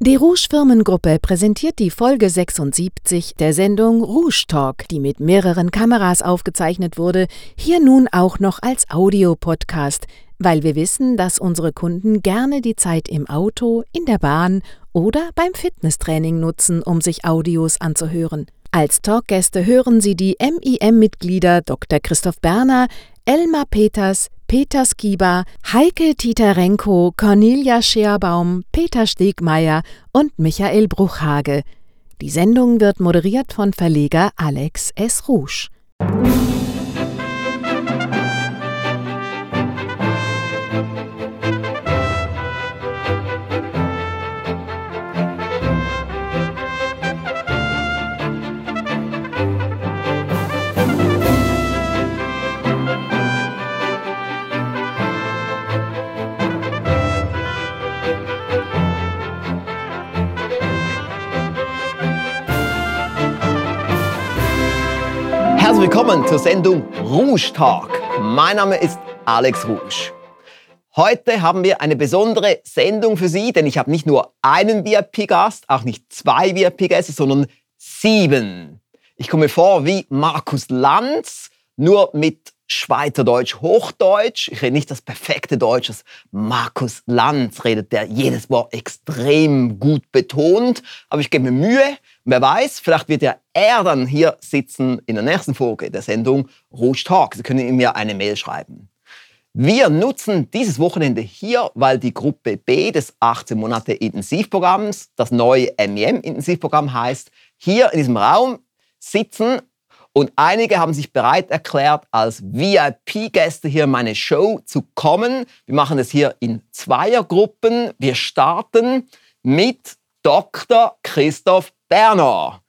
Die Rouge Firmengruppe präsentiert die Folge 76 der Sendung Rouge Talk, die mit mehreren Kameras aufgezeichnet wurde, hier nun auch noch als Audiopodcast, weil wir wissen, dass unsere Kunden gerne die Zeit im Auto, in der Bahn oder beim Fitnesstraining nutzen, um sich Audios anzuhören. Als Talkgäste hören Sie die MIM-Mitglieder Dr. Christoph Berner, Elmar Peters, Peter Skiba, Heike Titarenko, Cornelia Scherbaum, Peter Stegmeier und Michael Bruchhage. Die Sendung wird moderiert von Verleger Alex S. Rouge. Willkommen zur Sendung Rouge Talk. Mein Name ist Alex Rouge. Heute haben wir eine besondere Sendung für Sie, denn ich habe nicht nur einen VIP-Gast, auch nicht zwei VIP-Gäste, sondern sieben. Ich komme vor wie Markus Lanz, nur mit Schweizerdeutsch, Hochdeutsch. Ich rede nicht das perfekte Deutsch, das Markus Lanz redet, der jedes Wort extrem gut betont. Aber ich gebe mir Mühe. Wer weiß, vielleicht wird ja er dann hier sitzen in der nächsten Folge der Sendung Rouge Talk. Sie können ihm ja eine Mail schreiben. Wir nutzen dieses Wochenende hier, weil die Gruppe B des 18 Monate Intensivprogramms, das neue MEM Intensivprogramm heißt, hier in diesem Raum sitzen und einige haben sich bereit erklärt, als VIP-Gäste hier in meine Show zu kommen. Wir machen es hier in Zweiergruppen. Wir starten mit Dr. Christoph Berner.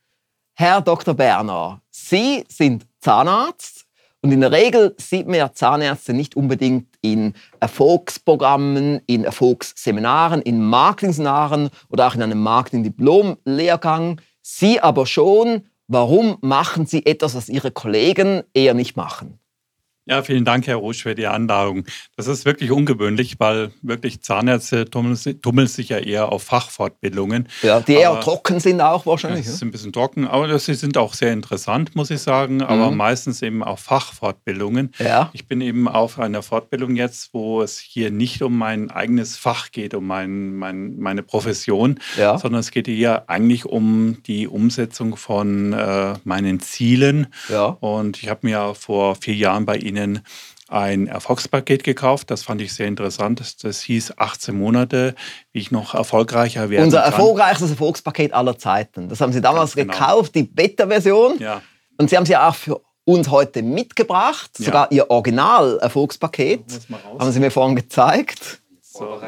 Herr Dr. Berner, Sie sind Zahnarzt und in der Regel sieht man ja Zahnärzte nicht unbedingt in Erfolgsprogrammen, in Erfolgsseminaren, in Marketingseminaren oder auch in einem Marketing-Diplom-Lehrgang. Sie aber schon. Warum machen Sie etwas, was Ihre Kollegen eher nicht machen? Ja, vielen Dank, Herr Rusch, für die Anladung. Das ist wirklich ungewöhnlich, weil wirklich Zahnärzte tummeln, tummeln sich ja eher auf Fachfortbildungen. Ja, die eher aber, trocken sind auch wahrscheinlich. Ja, sind ein bisschen trocken, aber sie sind auch sehr interessant, muss ich sagen, aber mhm. meistens eben auch Fachfortbildungen. Ja. Ich bin eben auf einer Fortbildung jetzt, wo es hier nicht um mein eigenes Fach geht, um mein, mein meine Profession, ja. sondern es geht hier eigentlich um die Umsetzung von äh, meinen Zielen. Ja. Und ich habe mir vor vier Jahren bei Ihnen Ihnen ein Erfolgspaket gekauft. Das fand ich sehr interessant. Das hieß 18 Monate, wie ich noch erfolgreicher werden Unser kann. erfolgreichstes Erfolgspaket aller Zeiten. Das haben Sie damals genau. gekauft, die Beta-Version. Ja. Und Sie haben sie auch für uns heute mitgebracht, ja. sogar Ihr Original-Erfolgspaket. Haben Sie mir vorhin gezeigt. So,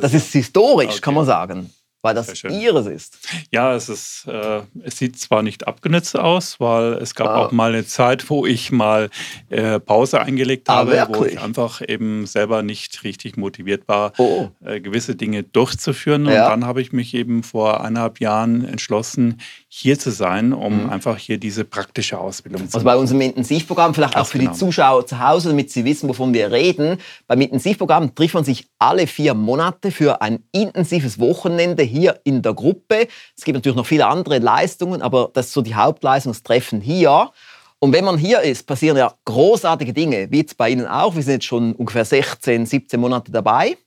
das ist historisch, okay. kann man sagen weil das ihres ist. Ja, es ist, äh, es sieht zwar nicht abgenützt aus, weil es gab ah. auch mal eine Zeit, wo ich mal äh, Pause eingelegt ah, habe, wirklich? wo ich einfach eben selber nicht richtig motiviert war, oh. äh, gewisse Dinge durchzuführen. Ja. Und dann habe ich mich eben vor eineinhalb Jahren entschlossen, hier zu sein, um mhm. einfach hier diese praktische Ausbildung zu machen. Also bei unserem Intensivprogramm, vielleicht auch für genau. die Zuschauer zu Hause, damit sie wissen, wovon wir reden. Beim Intensivprogramm trifft man sich alle vier Monate für ein intensives Wochenende hier in der Gruppe. Es gibt natürlich noch viele andere Leistungen, aber das ist so die Hauptleistung, das Treffen hier. Und wenn man hier ist, passieren ja großartige Dinge, wie jetzt bei Ihnen auch. Wir sind jetzt schon ungefähr 16, 17 Monate dabei.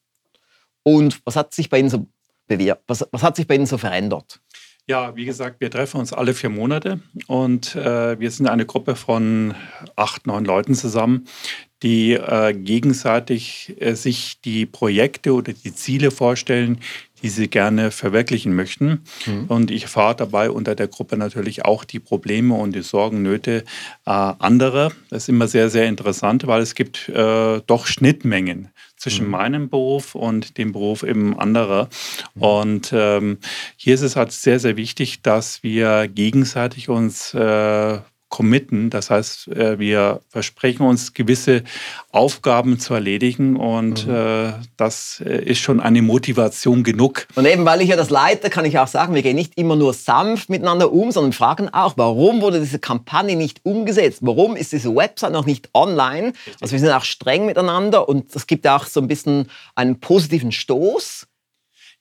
Und was hat sich bei Ihnen so bewirkt? Was, was hat sich bei Ihnen so verändert? Ja, wie gesagt, wir treffen uns alle vier Monate und äh, wir sind eine Gruppe von acht, neun Leuten zusammen, die äh, gegenseitig äh, sich die Projekte oder die Ziele vorstellen, die sie gerne verwirklichen möchten. Mhm. Und ich erfahre dabei unter der Gruppe natürlich auch die Probleme und die Sorgen, Nöte äh, anderer. Das ist immer sehr, sehr interessant, weil es gibt äh, doch Schnittmengen zwischen mhm. meinem Beruf und dem Beruf eben anderer. Mhm. Und ähm, hier ist es halt sehr, sehr wichtig, dass wir gegenseitig uns äh, committen. Das heißt, äh, wir versprechen uns gewisse Aufgaben zu erledigen und mhm. äh, das äh, ist schon eine Motivation genug. Und eben weil ich ja das leite, kann ich auch sagen, wir gehen nicht immer nur sanft miteinander um, sondern fragen auch, warum wurde diese Kampagne nicht umgesetzt? Warum ist diese Website noch nicht online? Also wir sind auch streng miteinander und es gibt auch so ein bisschen einen positiven Stoß.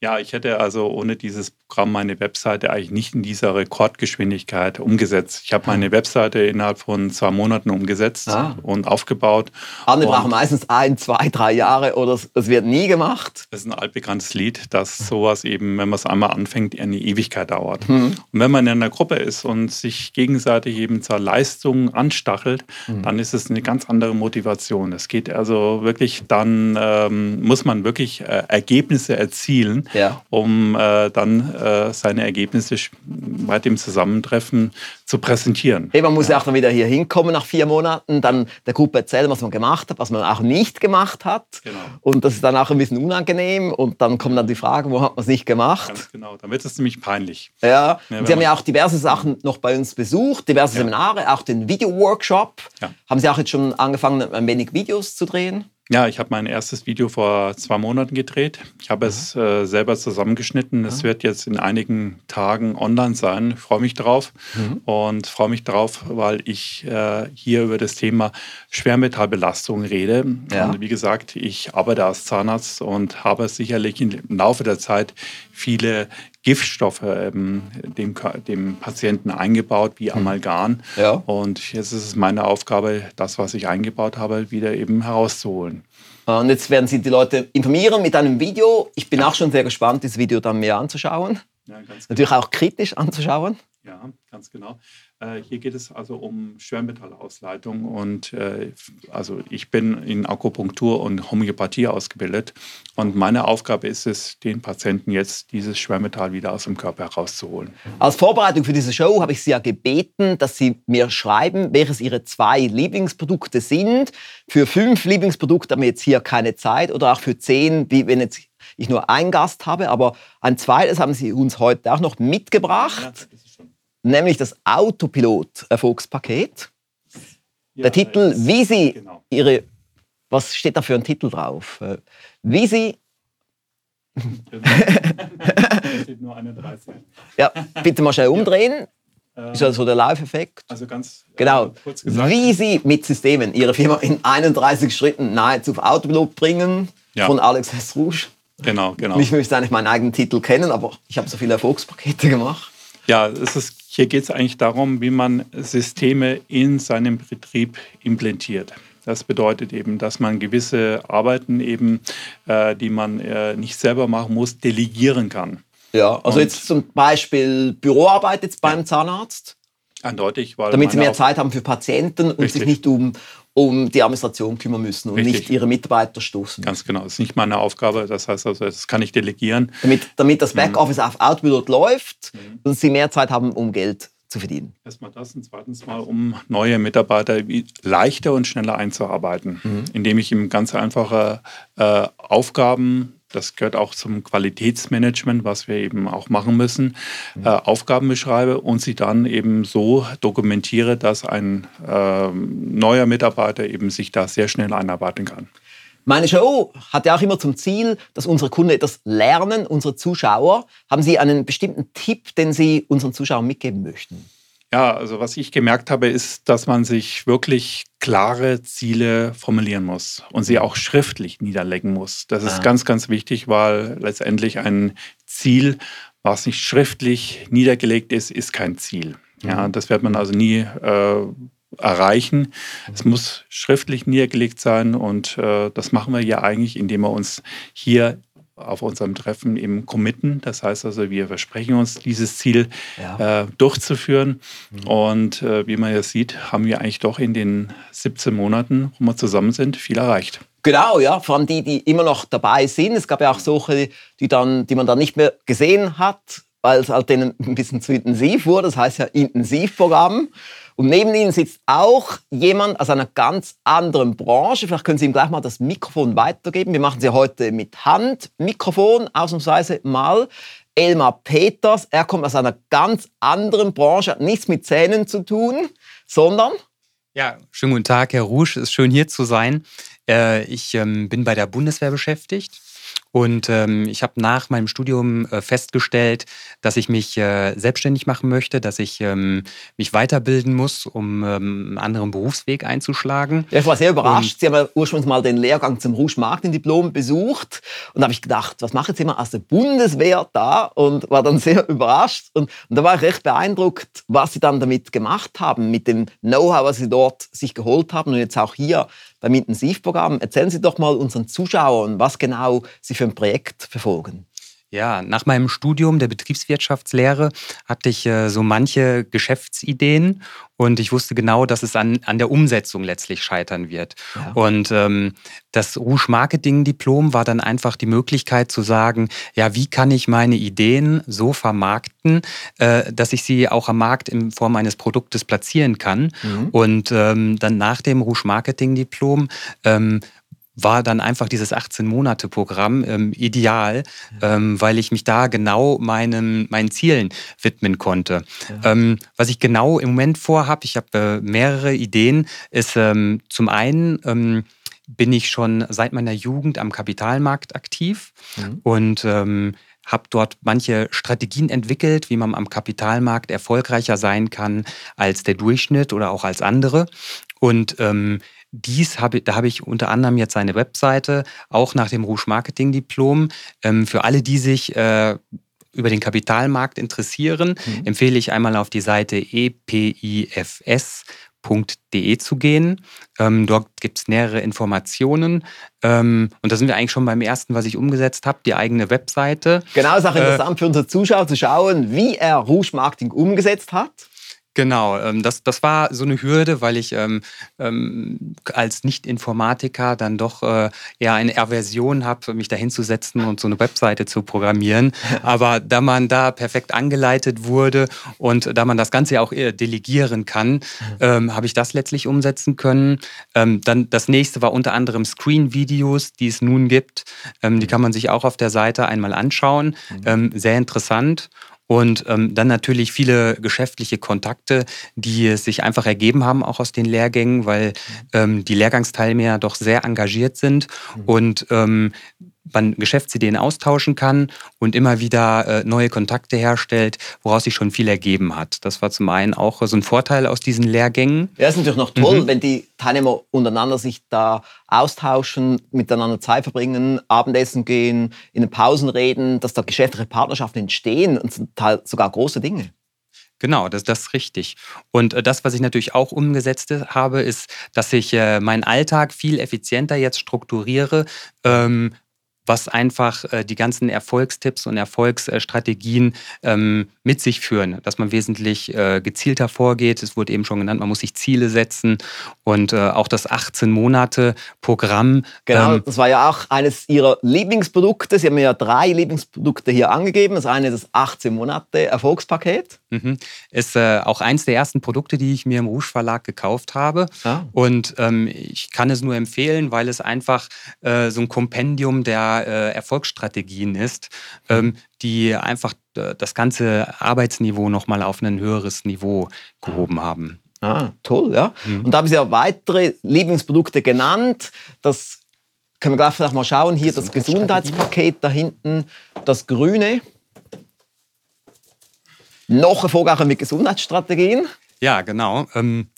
Ja, ich hätte also ohne dieses Programm meine Webseite eigentlich nicht in dieser Rekordgeschwindigkeit umgesetzt. Ich habe meine Webseite innerhalb von zwei Monaten umgesetzt ah. und aufgebaut. Andere brauchen meistens ein, zwei, drei Jahre oder es wird nie gemacht. Das ist ein altbekanntes Lied, dass sowas eben, wenn man es einmal anfängt, eine Ewigkeit dauert. Mhm. Und wenn man in einer Gruppe ist und sich gegenseitig eben zur Leistung anstachelt, mhm. dann ist es eine ganz andere Motivation. Es geht also wirklich, dann ähm, muss man wirklich äh, Ergebnisse erzielen ja. um äh, dann äh, seine Ergebnisse bei dem Zusammentreffen zu präsentieren. Hey, man muss ja auch dann wieder hier hinkommen nach vier Monaten, dann der Gruppe erzählen, was man gemacht hat, was man auch nicht gemacht hat. Genau. Und das ist dann auch ein bisschen unangenehm und dann kommen dann die Fragen, wo hat man es nicht gemacht? Ganz genau, dann wird es nämlich peinlich. Ja, ja Sie haben ja auch diverse Sachen noch bei uns besucht, diverse. Seminare, auch den Video-Workshop. Haben Sie auch jetzt schon angefangen, ein wenig Videos zu drehen? Ja, ich habe mein erstes Video vor zwei Monaten gedreht. Ich habe mhm. es äh, selber zusammengeschnitten. Mhm. Es wird jetzt in einigen Tagen online sein. Ich freue mich drauf mhm. und freue mich drauf, weil ich äh, hier über das Thema Schwermetallbelastung rede. Ja. Und wie gesagt, ich arbeite als Zahnarzt und habe sicherlich im Laufe der Zeit viele Giftstoffe ähm, dem, dem Patienten eingebaut, wie hm. Amalgam. Ja. Und jetzt ist es meine Aufgabe, das, was ich eingebaut habe, wieder eben herauszuholen. Und jetzt werden Sie die Leute informieren mit einem Video. Ich bin auch schon sehr gespannt, dieses Video dann mehr anzuschauen. Ja, Natürlich auch kritisch anzuschauen. Ja, ganz genau. Äh, hier geht es also um Schwermetallausleitung und äh, also ich bin in Akupunktur und Homöopathie ausgebildet und meine Aufgabe ist es, den Patienten jetzt dieses Schwermetall wieder aus dem Körper herauszuholen. Als Vorbereitung für diese Show habe ich Sie ja gebeten, dass Sie mir schreiben, welches Ihre zwei Lieblingsprodukte sind. Für fünf Lieblingsprodukte haben wir jetzt hier keine Zeit oder auch für zehn, wie wenn jetzt ich nur einen Gast habe, aber ein zweites haben Sie uns heute auch noch mitgebracht. Ja, nämlich das Autopilot-Erfolgspaket. Ja, Der Titel, wie Sie genau. Ihre, was steht da für ein Titel drauf? Äh, wie Sie steht nur eine 13. Ja, bitte mal schnell umdrehen. Ja. Ist das so der Live-Effekt? Also ganz äh, genau. Kurz gesagt. Wie Sie mit Systemen Ihre Firma in 31 Schritten nahezu auf Autopilot bringen, ja. von Alex S. Rouge. Genau, genau. Ich möchte eigentlich meinen eigenen Titel kennen, aber ich habe so viele Erfolgspakete gemacht. Ja, es ist, hier geht es eigentlich darum, wie man Systeme in seinem Betrieb implementiert. Das bedeutet eben, dass man gewisse Arbeiten eben, äh, die man äh, nicht selber machen muss, delegieren kann. Ja, also Und, jetzt zum Beispiel Büroarbeit jetzt beim ja. Zahnarzt. Eindeutig, weil damit sie mehr Zeit haben für Patienten und richtig. sich nicht um, um die Administration kümmern müssen und Richtig. nicht ihre Mitarbeiter stoßen. Ganz genau, das ist nicht meine Aufgabe. Das heißt also, das kann ich delegieren. Damit, damit das mhm. Backoffice mhm. auf Outpilot läuft mhm. und sie mehr Zeit haben, um Geld zu verdienen. Erstmal das und zweitens mal, um neue Mitarbeiter leichter und schneller einzuarbeiten, mhm. indem ich ihm ganz einfache äh, Aufgaben das gehört auch zum Qualitätsmanagement, was wir eben auch machen müssen, mhm. äh, Aufgaben beschreibe und sie dann eben so dokumentiere, dass ein äh, neuer Mitarbeiter eben sich da sehr schnell einarbeiten kann. Meine Show hat ja auch immer zum Ziel, dass unsere Kunden etwas lernen, unsere Zuschauer. Haben Sie einen bestimmten Tipp, den Sie unseren Zuschauern mitgeben möchten? Ja, also was ich gemerkt habe, ist, dass man sich wirklich klare Ziele formulieren muss und sie auch schriftlich niederlegen muss. Das ist ah. ganz, ganz wichtig, weil letztendlich ein Ziel, was nicht schriftlich niedergelegt ist, ist kein Ziel. Ja, mhm. das wird man also nie äh, erreichen. Es muss schriftlich niedergelegt sein und äh, das machen wir ja eigentlich, indem wir uns hier auf unserem Treffen eben committen. Das heißt also, wir versprechen uns, dieses Ziel ja. äh, durchzuführen. Mhm. Und äh, wie man ja sieht, haben wir eigentlich doch in den 17 Monaten, wo wir zusammen sind, viel erreicht. Genau, ja, vor allem die, die immer noch dabei sind. Es gab ja auch solche, die, dann, die man dann nicht mehr gesehen hat, weil es halt denen ein bisschen zu intensiv wurde. Das heißt ja Intensivprogramm. Und neben Ihnen sitzt auch jemand aus einer ganz anderen Branche. Vielleicht können Sie ihm gleich mal das Mikrofon weitergeben. Wir machen Sie heute mit Hand. Mikrofon ausnahmsweise mal. Elmar Peters, er kommt aus einer ganz anderen Branche, hat nichts mit Zähnen zu tun, sondern ja, schönen guten Tag, Herr Rouge. Es ist schön hier zu sein. Äh, ich ähm, bin bei der Bundeswehr beschäftigt Und ähm, ich habe nach meinem Studium äh, festgestellt, dass ich mich äh, selbstständig machen möchte, dass ich ähm, mich weiterbilden muss, um ähm, einen anderen Berufsweg einzuschlagen. Ja, ich war sehr überrascht. Und Sie haben ja ursprünglich mal den Lehrgang zum Rouge Marketing Diplom besucht. Und da habe ich gedacht, was macht jetzt jemand aus der Bundeswehr da? Und war dann sehr überrascht. Und, und da war ich recht beeindruckt, was Sie dann damit gemacht haben, mit dem Know-how, was Sie dort sich geholt haben und jetzt auch hier beim Intensivprogramm. Erzählen Sie doch mal unseren Zuschauern, was genau Sie für ein Projekt verfolgen. Ja, nach meinem Studium der Betriebswirtschaftslehre hatte ich äh, so manche Geschäftsideen und ich wusste genau, dass es an, an der Umsetzung letztlich scheitern wird. Ja. Und ähm, das Rouge Marketing Diplom war dann einfach die Möglichkeit zu sagen, ja, wie kann ich meine Ideen so vermarkten, äh, dass ich sie auch am Markt in Form eines Produktes platzieren kann. Mhm. Und ähm, dann nach dem Rouge Marketing Diplom ähm, war dann einfach dieses 18-Monate-Programm ähm, ideal, ja. ähm, weil ich mich da genau meinen, meinen Zielen widmen konnte. Ja. Ähm, was ich genau im Moment vorhabe, ich habe äh, mehrere Ideen, ist ähm, zum einen, ähm, bin ich schon seit meiner Jugend am Kapitalmarkt aktiv mhm. und ähm, habe dort manche Strategien entwickelt, wie man am Kapitalmarkt erfolgreicher sein kann als der Durchschnitt oder auch als andere. Und ähm, dies habe, da habe ich unter anderem jetzt eine Webseite, auch nach dem Rouge Marketing Diplom. Ähm, für alle, die sich äh, über den Kapitalmarkt interessieren, mhm. empfehle ich einmal auf die Seite epifs.de zu gehen. Ähm, dort gibt es nähere Informationen. Ähm, und da sind wir eigentlich schon beim ersten, was ich umgesetzt habe, die eigene Webseite. Genau, ist auch äh, interessant äh, für unsere Zuschauer zu schauen, wie er Rouge Marketing umgesetzt hat. Genau, ähm, das, das war so eine Hürde, weil ich ähm, ähm, als Nicht-Informatiker dann doch äh, eher eine Aversion habe, mich da hinzusetzen und so eine Webseite zu programmieren. Aber da man da perfekt angeleitet wurde und da man das Ganze ja auch eher delegieren kann, ähm, habe ich das letztlich umsetzen können. Ähm, dann das nächste war unter anderem Screen-Videos, die es nun gibt. Ähm, die kann man sich auch auf der Seite einmal anschauen. Mhm. sehr interessant. Und ähm, dann natürlich viele geschäftliche Kontakte, die sich einfach ergeben haben, auch aus den Lehrgängen, weil ähm, die Lehrgangsteilnehmer doch sehr engagiert sind mhm. und ähm, man Geschäftsideen austauschen kann und immer wieder äh, neue Kontakte herstellt, woraus sich schon viel ergeben hat. Das war zum einen auch so ein Vorteil aus diesen Lehrgängen. Ja, ist natürlich noch toll, mhm. wenn die Teilnehmer untereinander sich da austauschen, miteinander Zeit verbringen, Abendessen gehen, in den Pausen reden, dass da geschäftliche Partnerschaften entstehen und zum Teil sogar große Dinge. Genau, das, das ist richtig. Und äh, das, was ich natürlich auch umgesetzt habe, ist, dass ich äh, meinen Alltag viel effizienter jetzt strukturiere, ähm, was einfach äh, die ganzen Erfolgstipps und Erfolgsstrategien ähm, mit sich führen, dass man wesentlich äh, gezielter vorgeht. Es wurde eben schon genannt, man muss sich Ziele setzen und äh, auch das 18-Monate-Programm. Genau, ähm, das war ja auch eines Ihrer Lieblingsprodukte. Sie haben ja drei Lieblingsprodukte hier angegeben. Das eine ist das 18-Monate-Erfolgspaket. Mhm. Ist äh, auch eins der ersten Produkte, die ich mir im Rouge Verlag gekauft habe. Ah. Und ähm, ich kann es nur empfehlen, weil es einfach äh, so ein Kompendium der äh, Erfolgsstrategien ist, ähm, die einfach äh, das ganze Arbeitsniveau nochmal auf ein höheres Niveau gehoben haben. Ah, toll, ja. Mhm. Und da haben Sie ja weitere Lieblingsprodukte genannt. Das können wir gleich mal schauen. Hier das Gesundheitspaket da hinten, das grüne. Noch erfolgreicher mit Gesundheitsstrategien. Ja, genau. Ähm,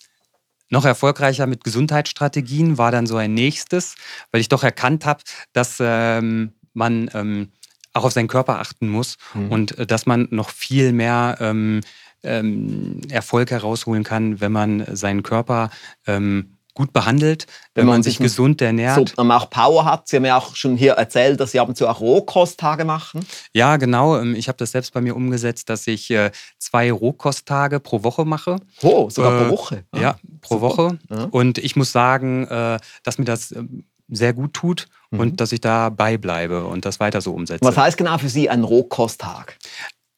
noch erfolgreicher mit Gesundheitsstrategien war dann so ein nächstes, weil ich doch erkannt habe, dass ähm, man ähm, auch auf seinen Körper achten muss mhm. und äh, dass man noch viel mehr ähm, ähm, Erfolg herausholen kann, wenn man seinen Körper ähm, gut behandelt, wenn, wenn man, man, sich gesund ernährt. So, man auch Power hat. Sie haben ja auch schon hier erzählt, dass Sie ab und zu auch Rohkosttage machen. Ja, genau. Ähm, ich habe das selbst bei mir umgesetzt, dass ich äh, zwei Rohkosttage pro Woche mache. Oh, sogar äh, pro Woche? Ah, ja, pro super. Woche. Ja. Und ich muss sagen, äh, dass mir das ähm, sehr gut tut mhm. und dass ich da beibleibe und das weiter so umsetze. Was heißt genau für Sie ein Rohkosttag?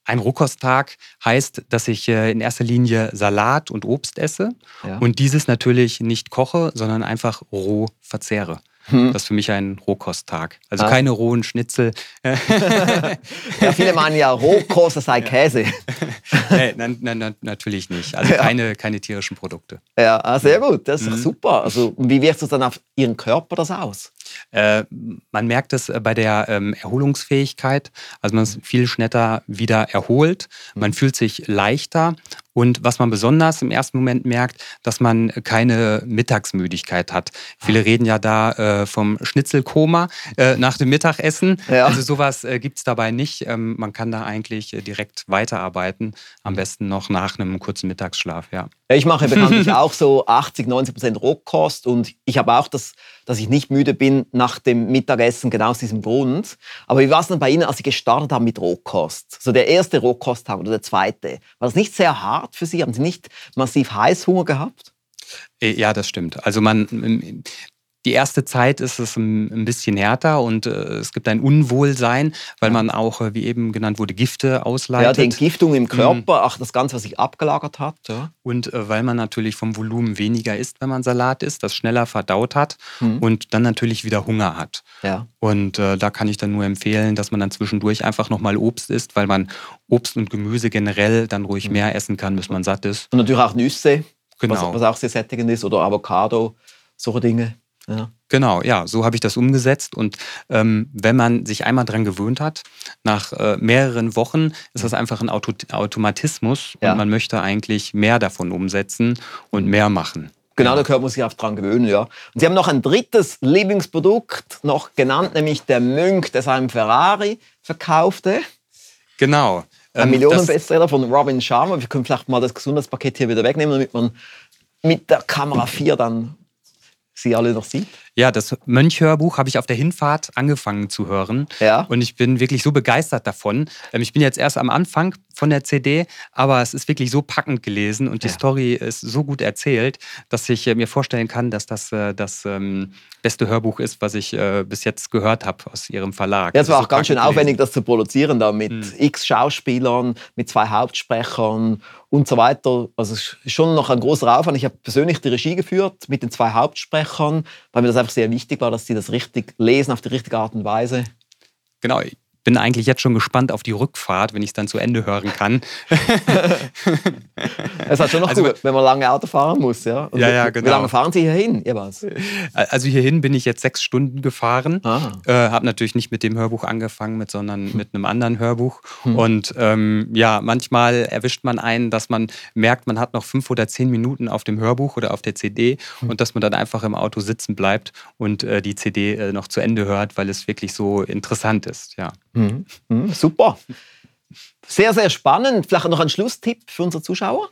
Ein Rohkosttag heißt, dass ich äh, in erster Linie Salat und Obst esse ja. und dieses natürlich nicht koche, sondern einfach roh verzehre. Hm. Das ist für mich ein Rohkosttag. Also ah. keine rohen Schnitzel. ja, viele meinen ja Rohkost, das sei Käse. nee, nein, nein, natürlich nicht. Also keine, keine tierischen Produkte. Ja, ah, sehr gut. Das ist mhm. super. Also, wie wirkt es dann auf Ihren Körper das aus? Äh, man merkt es äh, bei der ähm, Erholungsfähigkeit. Also man ist viel schneller wieder erholt. Man fühlt sich leichter. Und was man besonders im ersten Moment merkt, dass man keine Mittagsmüdigkeit hat. Viele reden ja da äh, vom Schnitzelkoma äh, nach dem Mittagessen. Ja. Also sowas äh, gibt es dabei nicht. Ähm, man kann da eigentlich äh, direkt weiterarbeiten. Am besten noch nach einem kurzen Mittagsschlaf, ja. Ich mache bekanntlich auch so 80, 90 Prozent Rohkost und ich habe auch das, dass ich nicht müde bin nach dem Mittagessen, genau aus diesem Grund. Aber wie war es denn bei Ihnen, als Sie gestartet haben mit Rohkost? So der erste Rohkosttag oder der zweite. War das nicht sehr hart für Sie? Haben Sie nicht massiv Heißhunger gehabt? Äh, ja, das stimmt. Also man, die erste Zeit ist es ein bisschen härter und äh, es gibt ein Unwohlsein, weil man auch, äh, wie eben genannt wurde, Gifte ausleitet. Ja, die Entgiftung im Körper, mhm. ach, das Ganze, was sich abgelagert hat. Ja. Und äh, weil man natürlich vom Volumen weniger isst, wenn man Salat isst, das schneller verdaut hat mhm. und dann natürlich wieder Hunger hat. Ja. Und äh, da kann ich dann nur empfehlen, dass man dann zwischendurch einfach nochmal Obst isst, weil man Obst und Gemüse generell dann ruhig mhm. mehr essen kann, bis man satt ist. Und natürlich auch Nüsse, genau. was, was auch sehr sättigend ist, oder Avocado, solche Dinge. Ja. Genau, ja, so habe ich das umgesetzt. Und ähm, wenn man sich einmal dran gewöhnt hat, nach äh, mehreren Wochen ist das einfach ein Auto Automatismus ja. und man möchte eigentlich mehr davon umsetzen und mehr machen. Genau, der Körper muss sich auch dran gewöhnen, ja. Und Sie haben noch ein drittes Lieblingsprodukt noch genannt, nämlich der Mönch, der seinem Ferrari verkaufte. Genau. Ein ähm, Millionenbestseller von Robin Sharma. Wir können vielleicht mal das Gesundheitspaket hier wieder wegnehmen, damit man mit der Kamera 4 dann sie alle noch sieht? Ja, das Mönchhörbuch habe ich auf der Hinfahrt angefangen zu hören. Ja. Und ich bin wirklich so begeistert davon. Ähm, ich bin jetzt erst am Anfang von der CD, aber es ist wirklich so packend gelesen und die ja. Story ist so gut erzählt, dass ich äh, mir vorstellen kann, dass das äh, das ähm, beste Hörbuch ist, was ich äh, bis jetzt gehört habe aus ihrem Verlag. Ja, es war auch ganz schön aufwendig, das zu produzieren, da mit hm. x Schauspielern, mit zwei Hauptsprechern und so weiter. Also es ist schon noch ein großer Aufwand. Ich habe persönlich die Regie geführt mit den zwei Hauptsprechern, weil mir das einfach sehr wichtig war, dass sie das richtig lesen auf die richtige Art und Weise. Genau, bin eigentlich jetzt schon gespannt auf die Rückfahrt, wenn ich es dann zu Ende hören kann. es hat schon noch also, gut, wenn man lange Auto fahren muss, ja. Und ja, ja, genau. Wie lange fahren Sie hierhin, jeweils? Also hierhin bin ich jetzt sechs Stunden gefahren. Ah. Äh, Habe natürlich nicht mit dem Hörbuch angefangen, mit, sondern hm. mit einem anderen Hörbuch. Hm. Und ähm, ja, manchmal erwischt man einen, dass man merkt, man hat noch fünf oder zehn Minuten auf dem Hörbuch oder auf der CD hm. und dass man dann einfach im Auto sitzen bleibt und äh, die CD äh, noch zu Ende hört, weil es wirklich so interessant ist, ja. Mhm. Mhm, super. Sehr, sehr spannend. Vielleicht noch ein Schlusstipp für unsere Zuschauer?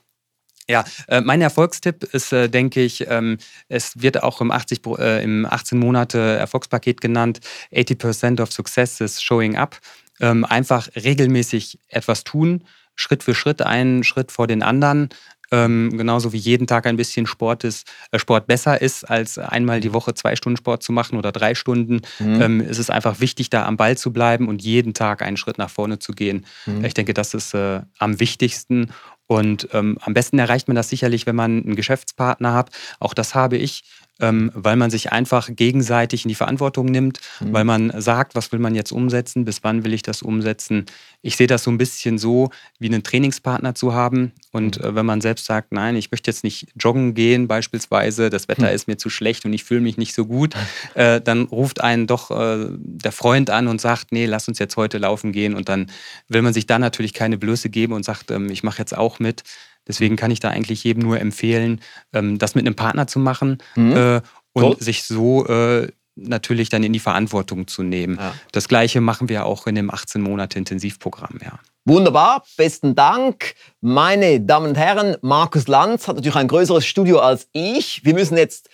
Ja, äh, mein Erfolgstipp ist, äh, denke ich, ähm, es wird auch im, 80, äh, im 18 Monate Erfolgspaket genannt, 80% of Success is showing up. Ähm, einfach regelmäßig etwas tun, Schritt für Schritt, einen Schritt vor den anderen. Ähm, genauso wie jeden Tag ein bisschen Sport ist, äh, Sport besser ist, als einmal die Woche zwei Stunden Sport zu machen oder drei Stunden, mhm. ähm, ist es einfach wichtig, da am Ball zu bleiben und jeden Tag einen Schritt nach vorne zu gehen. Mhm. Ich denke, das ist äh, am wichtigsten. Und ähm, am besten erreicht man das sicherlich, wenn man einen Geschäftspartner hat. Auch das habe ich ähm, weil man sich einfach gegenseitig in die Verantwortung nimmt, mhm. weil man sagt, was will man jetzt umsetzen, bis wann will ich das umsetzen. Ich sehe das so ein bisschen so, wie einen Trainingspartner zu haben. Und mhm. äh, wenn man selbst sagt, nein, ich möchte jetzt nicht joggen gehen beispielsweise, das Wetter mhm. ist mir zu schlecht und ich fühle mich nicht so gut, äh, dann ruft einen doch äh, der Freund an und sagt, nee, lass uns jetzt heute laufen gehen. Und dann will man sich da natürlich keine Blöße geben und sagt, ähm, ich mache jetzt auch mit. Deswegen kann ich da eigentlich jedem nur empfehlen, ähm, das mit einem Partner zu machen mhm. äh, und Gut. sich so äh, natürlich dann in die Verantwortung zu nehmen. Ja. Das gleiche machen wir auch in dem 18 Monate Intensivprogramm, ja. Wunderbar, besten Dank. Meine Damen und Herren, Markus Lanz hat natürlich ein größeres Studio als ich. Wir müssen jetzt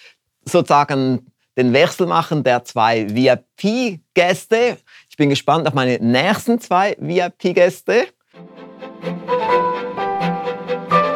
sozusagen den Wechsel machen der zwei VIP-Gäste. Ich bin gespannt auf meine nächsten zwei VIP-Gäste.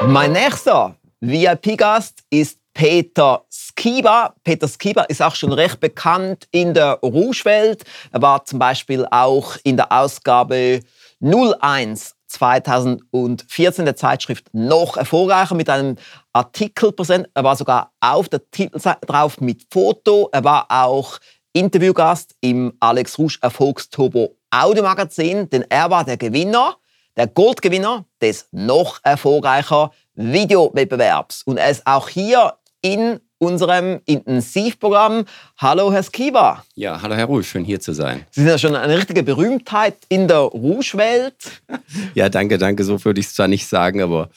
Mein nächster VIP-Gast ist Peter Skiba. Peter Skiba ist auch schon recht bekannt in der Rouge-Welt. Er war zum Beispiel auch in der Ausgabe 01 2014 der Zeitschrift noch erfolgreicher mit einem Artikel präsent. Er war sogar auf der Titelseite drauf mit Foto. Er war auch Interviewgast im Alex Rouge Erfolgsturbo Audiomagazin, denn er war der Gewinner der Goldgewinner des noch erfolgreicher Videowettbewerbs. Und er ist auch hier in unserem Intensivprogramm. Hallo, Herr Skiba. Ja, hallo, Herr Rouge, schön hier zu sein. Sie sind ja schon eine richtige Berühmtheit in der Rouge-Welt. ja, danke, danke. So würde ich es zwar nicht sagen, aber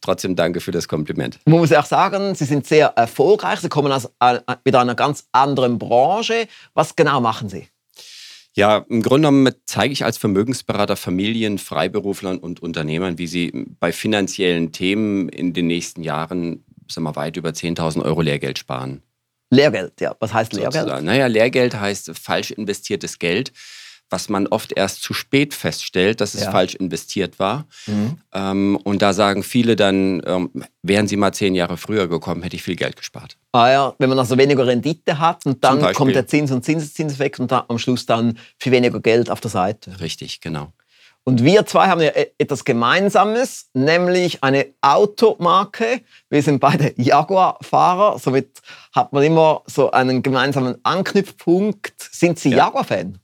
trotzdem danke für das Kompliment. Man muss auch sagen, Sie sind sehr erfolgreich. Sie kommen aus äh, mit einer ganz anderen Branche. Was genau machen Sie? Ja, im Grunde genommen zeige ich als Vermögensberater Familien, Freiberuflern und Unternehmern, wie sie bei finanziellen Themen in den nächsten Jahren sagen wir, weit über 10.000 Euro Lehrgeld sparen. Lehrgeld, ja. Was heißt Lehrgeld? Sozusagen. Naja, Lehrgeld heißt falsch investiertes Geld was man oft erst zu spät feststellt, dass es ja. falsch investiert war. Mhm. Ähm, und da sagen viele dann, ähm, wären sie mal zehn Jahre früher gekommen, hätte ich viel Geld gespart. Ah ja, wenn man also weniger Rendite hat und dann kommt der Zins- und Zinseszinseffekt und dann am Schluss dann viel weniger Geld auf der Seite. Richtig, genau. Und wir zwei haben ja e-, etwas Gemeinsames, nämlich eine Automarke. Wir sind beide Jaguar-Fahrer, somit hat man immer so einen gemeinsamen Anknüpfpunkt. Sind Sie ja. Jaguar-Fan?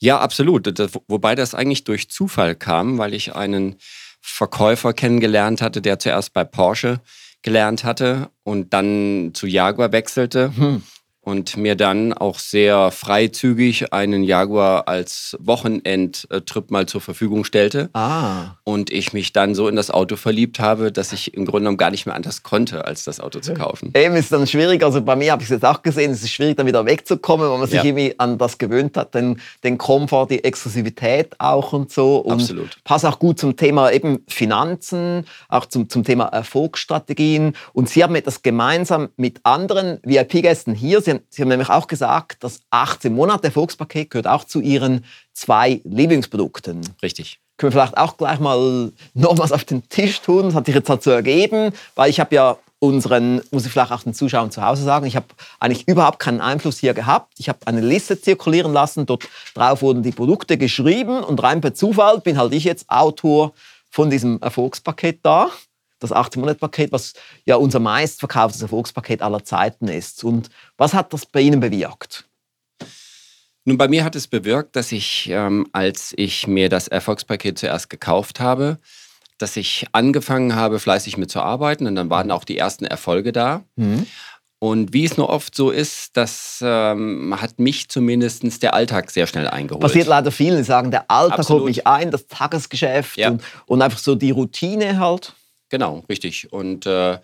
Ja, absolut. Das, wobei das eigentlich durch Zufall kam, weil ich einen Verkäufer kennengelernt hatte, der zuerst bei Porsche gelernt hatte und dann zu Jaguar wechselte. Hm und mir dann auch sehr freizügig einen Jaguar als Wochenendtrip mal zur Verfügung stellte. Ah. Und ich mich dann so in das Auto verliebt habe, dass ich im Grunde genommen gar nicht mehr anders konnte, als das Auto zu kaufen. Eben ist dann schwierig, also bei mir habe ich es jetzt auch gesehen, es ist schwierig, dann wieder wegzukommen, weil man sich ja. irgendwie an das gewöhnt hat, den, den Komfort, die Exklusivität auch und so. Und Absolut. Passt auch gut zum Thema eben Finanzen, auch zum, zum Thema Erfolgsstrategien. Und Sie haben etwas gemeinsam mit anderen VIP-Gästen hier. Sie haben, Sie haben nämlich auch gesagt, das 18 Monate Erfolgspaket gehört auch zu Ihren zwei Lieblingsprodukten. Richtig. Können wir vielleicht auch gleich mal noch was auf den Tisch tun? Das hat sich jetzt dazu ergeben, weil ich habe ja unseren, muss ich vielleicht auch den Zuschauern zu Hause sagen, ich habe eigentlich überhaupt keinen Einfluss hier gehabt. Ich habe eine Liste zirkulieren lassen, dort drauf wurden die Produkte geschrieben und rein per Zufall bin halt ich jetzt Autor von diesem Erfolgspaket da das 18-Monat-Paket, was ja unser meistverkauftes Erfolgspaket aller Zeiten ist. Und was hat das bei Ihnen bewirkt? Nun, bei mir hat es bewirkt, dass ich, ähm, als ich mir das Erfolgspaket zuerst gekauft habe, dass ich angefangen habe, fleißig mitzuarbeiten und dann waren auch die ersten Erfolge da. Mhm. Und wie es nur oft so ist, das ähm, hat mich zumindest der Alltag sehr schnell eingeholt. Passiert leider vielen, die sagen, der Alltag Absolut. holt mich ein, das Tagesgeschäft ja. und, und, einfach so die Routine halt. Genau, richtig. Und äh,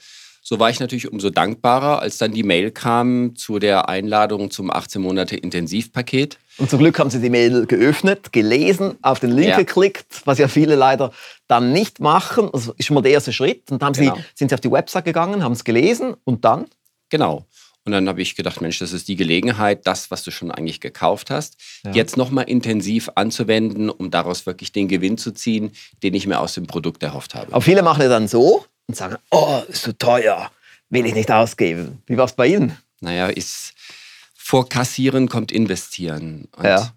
so war ich natürlich umso dankbarer, als dann die Mail kam zu der Einladung zum 18 Monate Intensivpaket. Und zum Glück haben Sie die Mail geöffnet, gelesen, auf den Link ja. geklickt, was ja viele leider dann nicht machen. Das ist schon mal der erste Schritt. Und dann genau. Sie, sind Sie auf die Website gegangen, haben es gelesen und dann? Genau. Und dann habe ich gedacht, Mensch, das ist die Gelegenheit, das, was du schon eigentlich gekauft hast, ja. jetzt nochmal intensiv anzuwenden, um daraus wirklich den Gewinn zu ziehen, den ich mir aus dem Produkt erhofft habe. Aber viele machen ja dann so und sagen, oh, ist so teuer, will ich nicht ausgeben. Wie war es bei Ihnen? Naja, ist, vor Kassieren kommt Investieren. Und ja.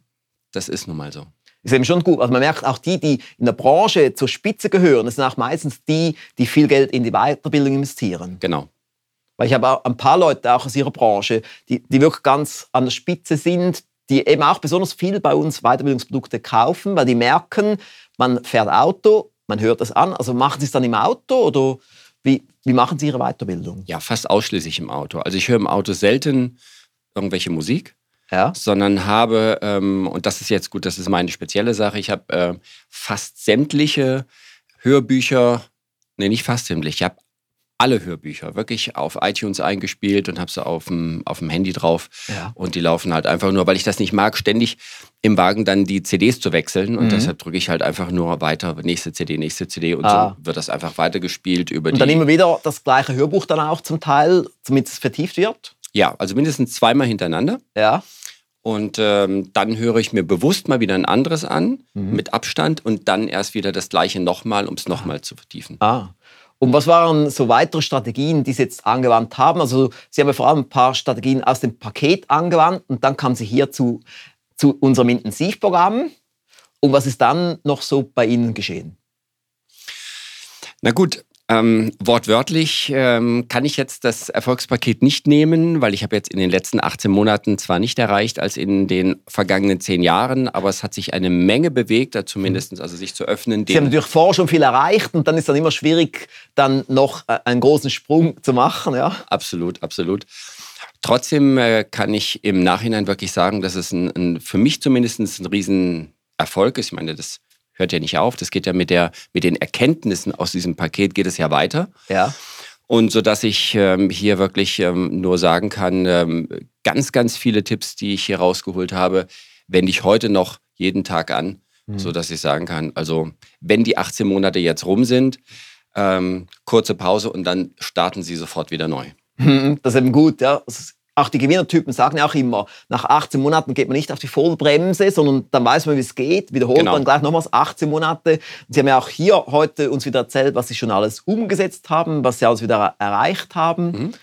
das ist nun mal so ist eben schon gut. Also man merkt auch die, die in der Branche zur Spitze gehören, das sind auch meistens die, die viel Geld in die Weiterbildung investieren. Genau. Weil ich habe auch ein paar Leute auch aus ihrer Branche, die, die wirklich ganz an der Spitze sind, die eben auch besonders viel bei uns Weiterbildungsprodukte kaufen, weil die merken, man fährt Auto, man hört es an. Also machen Sie es dann im Auto oder wie, wie machen Sie Ihre Weiterbildung? Ja, fast ausschließlich im Auto. Also ich höre im Auto selten irgendwelche Musik. Ja. sondern habe, ähm, und das ist jetzt gut, das ist meine spezielle Sache, ich habe äh, fast sämtliche Hörbücher, nee, nicht fast sämtliche, ich habe alle Hörbücher wirklich auf iTunes eingespielt und habe sie auf dem, auf dem Handy drauf. Ja. Und die laufen halt einfach nur, weil ich das nicht mag, ständig im Wagen dann die CDs zu wechseln. Und mhm. deshalb drücke ich halt einfach nur weiter, nächste CD, nächste CD. Und ah. so wird das einfach weitergespielt über und die. Und dann immer wieder das gleiche Hörbuch dann auch zum Teil, damit es vertieft wird? Ja, also mindestens zweimal hintereinander. Ja. Und ähm, dann höre ich mir bewusst mal wieder ein anderes an, mhm. mit Abstand, und dann erst wieder das gleiche nochmal, um es nochmal zu vertiefen. Ah. Und was waren so weitere Strategien, die Sie jetzt angewandt haben? Also Sie haben ja vor allem ein paar Strategien aus dem Paket angewandt und dann kamen Sie hier zu, zu unserem Intensivprogramm. Und was ist dann noch so bei Ihnen geschehen? Na gut, Ähm, wortwörtlich ähm, kann ich jetzt das Erfolgspaket nicht nehmen, weil ich habe jetzt in den letzten 18 Monaten zwar nicht erreicht als in den vergangenen zehn Jahren, aber es hat sich eine Menge bewegt, zumindest also sich zu öffnen. Sie haben natürlich vorher schon viel erreicht und dann ist es dann immer schwierig, dann noch äh, einen großen Sprung zu machen. Ja? Absolut, absolut. Trotzdem äh, kann ich im Nachhinein wirklich sagen, dass es ein, ein, für mich zumindest ein Riesenerfolg ist. Ich meine, das hört ja nicht auf. Das geht ja mit, der, mit den Erkenntnissen aus diesem Paket geht es ja weiter. Ja. Und so dass ich ähm, hier wirklich ähm, nur sagen kann, ähm, ganz, ganz viele Tipps, die ich hier rausgeholt habe, wende ich heute noch jeden Tag an, mhm. so dass ich sagen kann, also wenn die 18 Monate jetzt rum sind, ähm, kurze Pause und dann starten sie sofort wieder neu. Das ist eben gut, ja auch die Gewinnertypen sagen ja auch immer, nach 18 Monaten geht man nicht auf die Vollbremse, sondern dann weiß man, wie es geht, wiederholt genau. dann gleich nochmals 18 Monate. Sie haben ja auch hier heute uns wieder erzählt, was Sie schon alles umgesetzt haben, was Sie alles wieder erreicht haben. Mhm.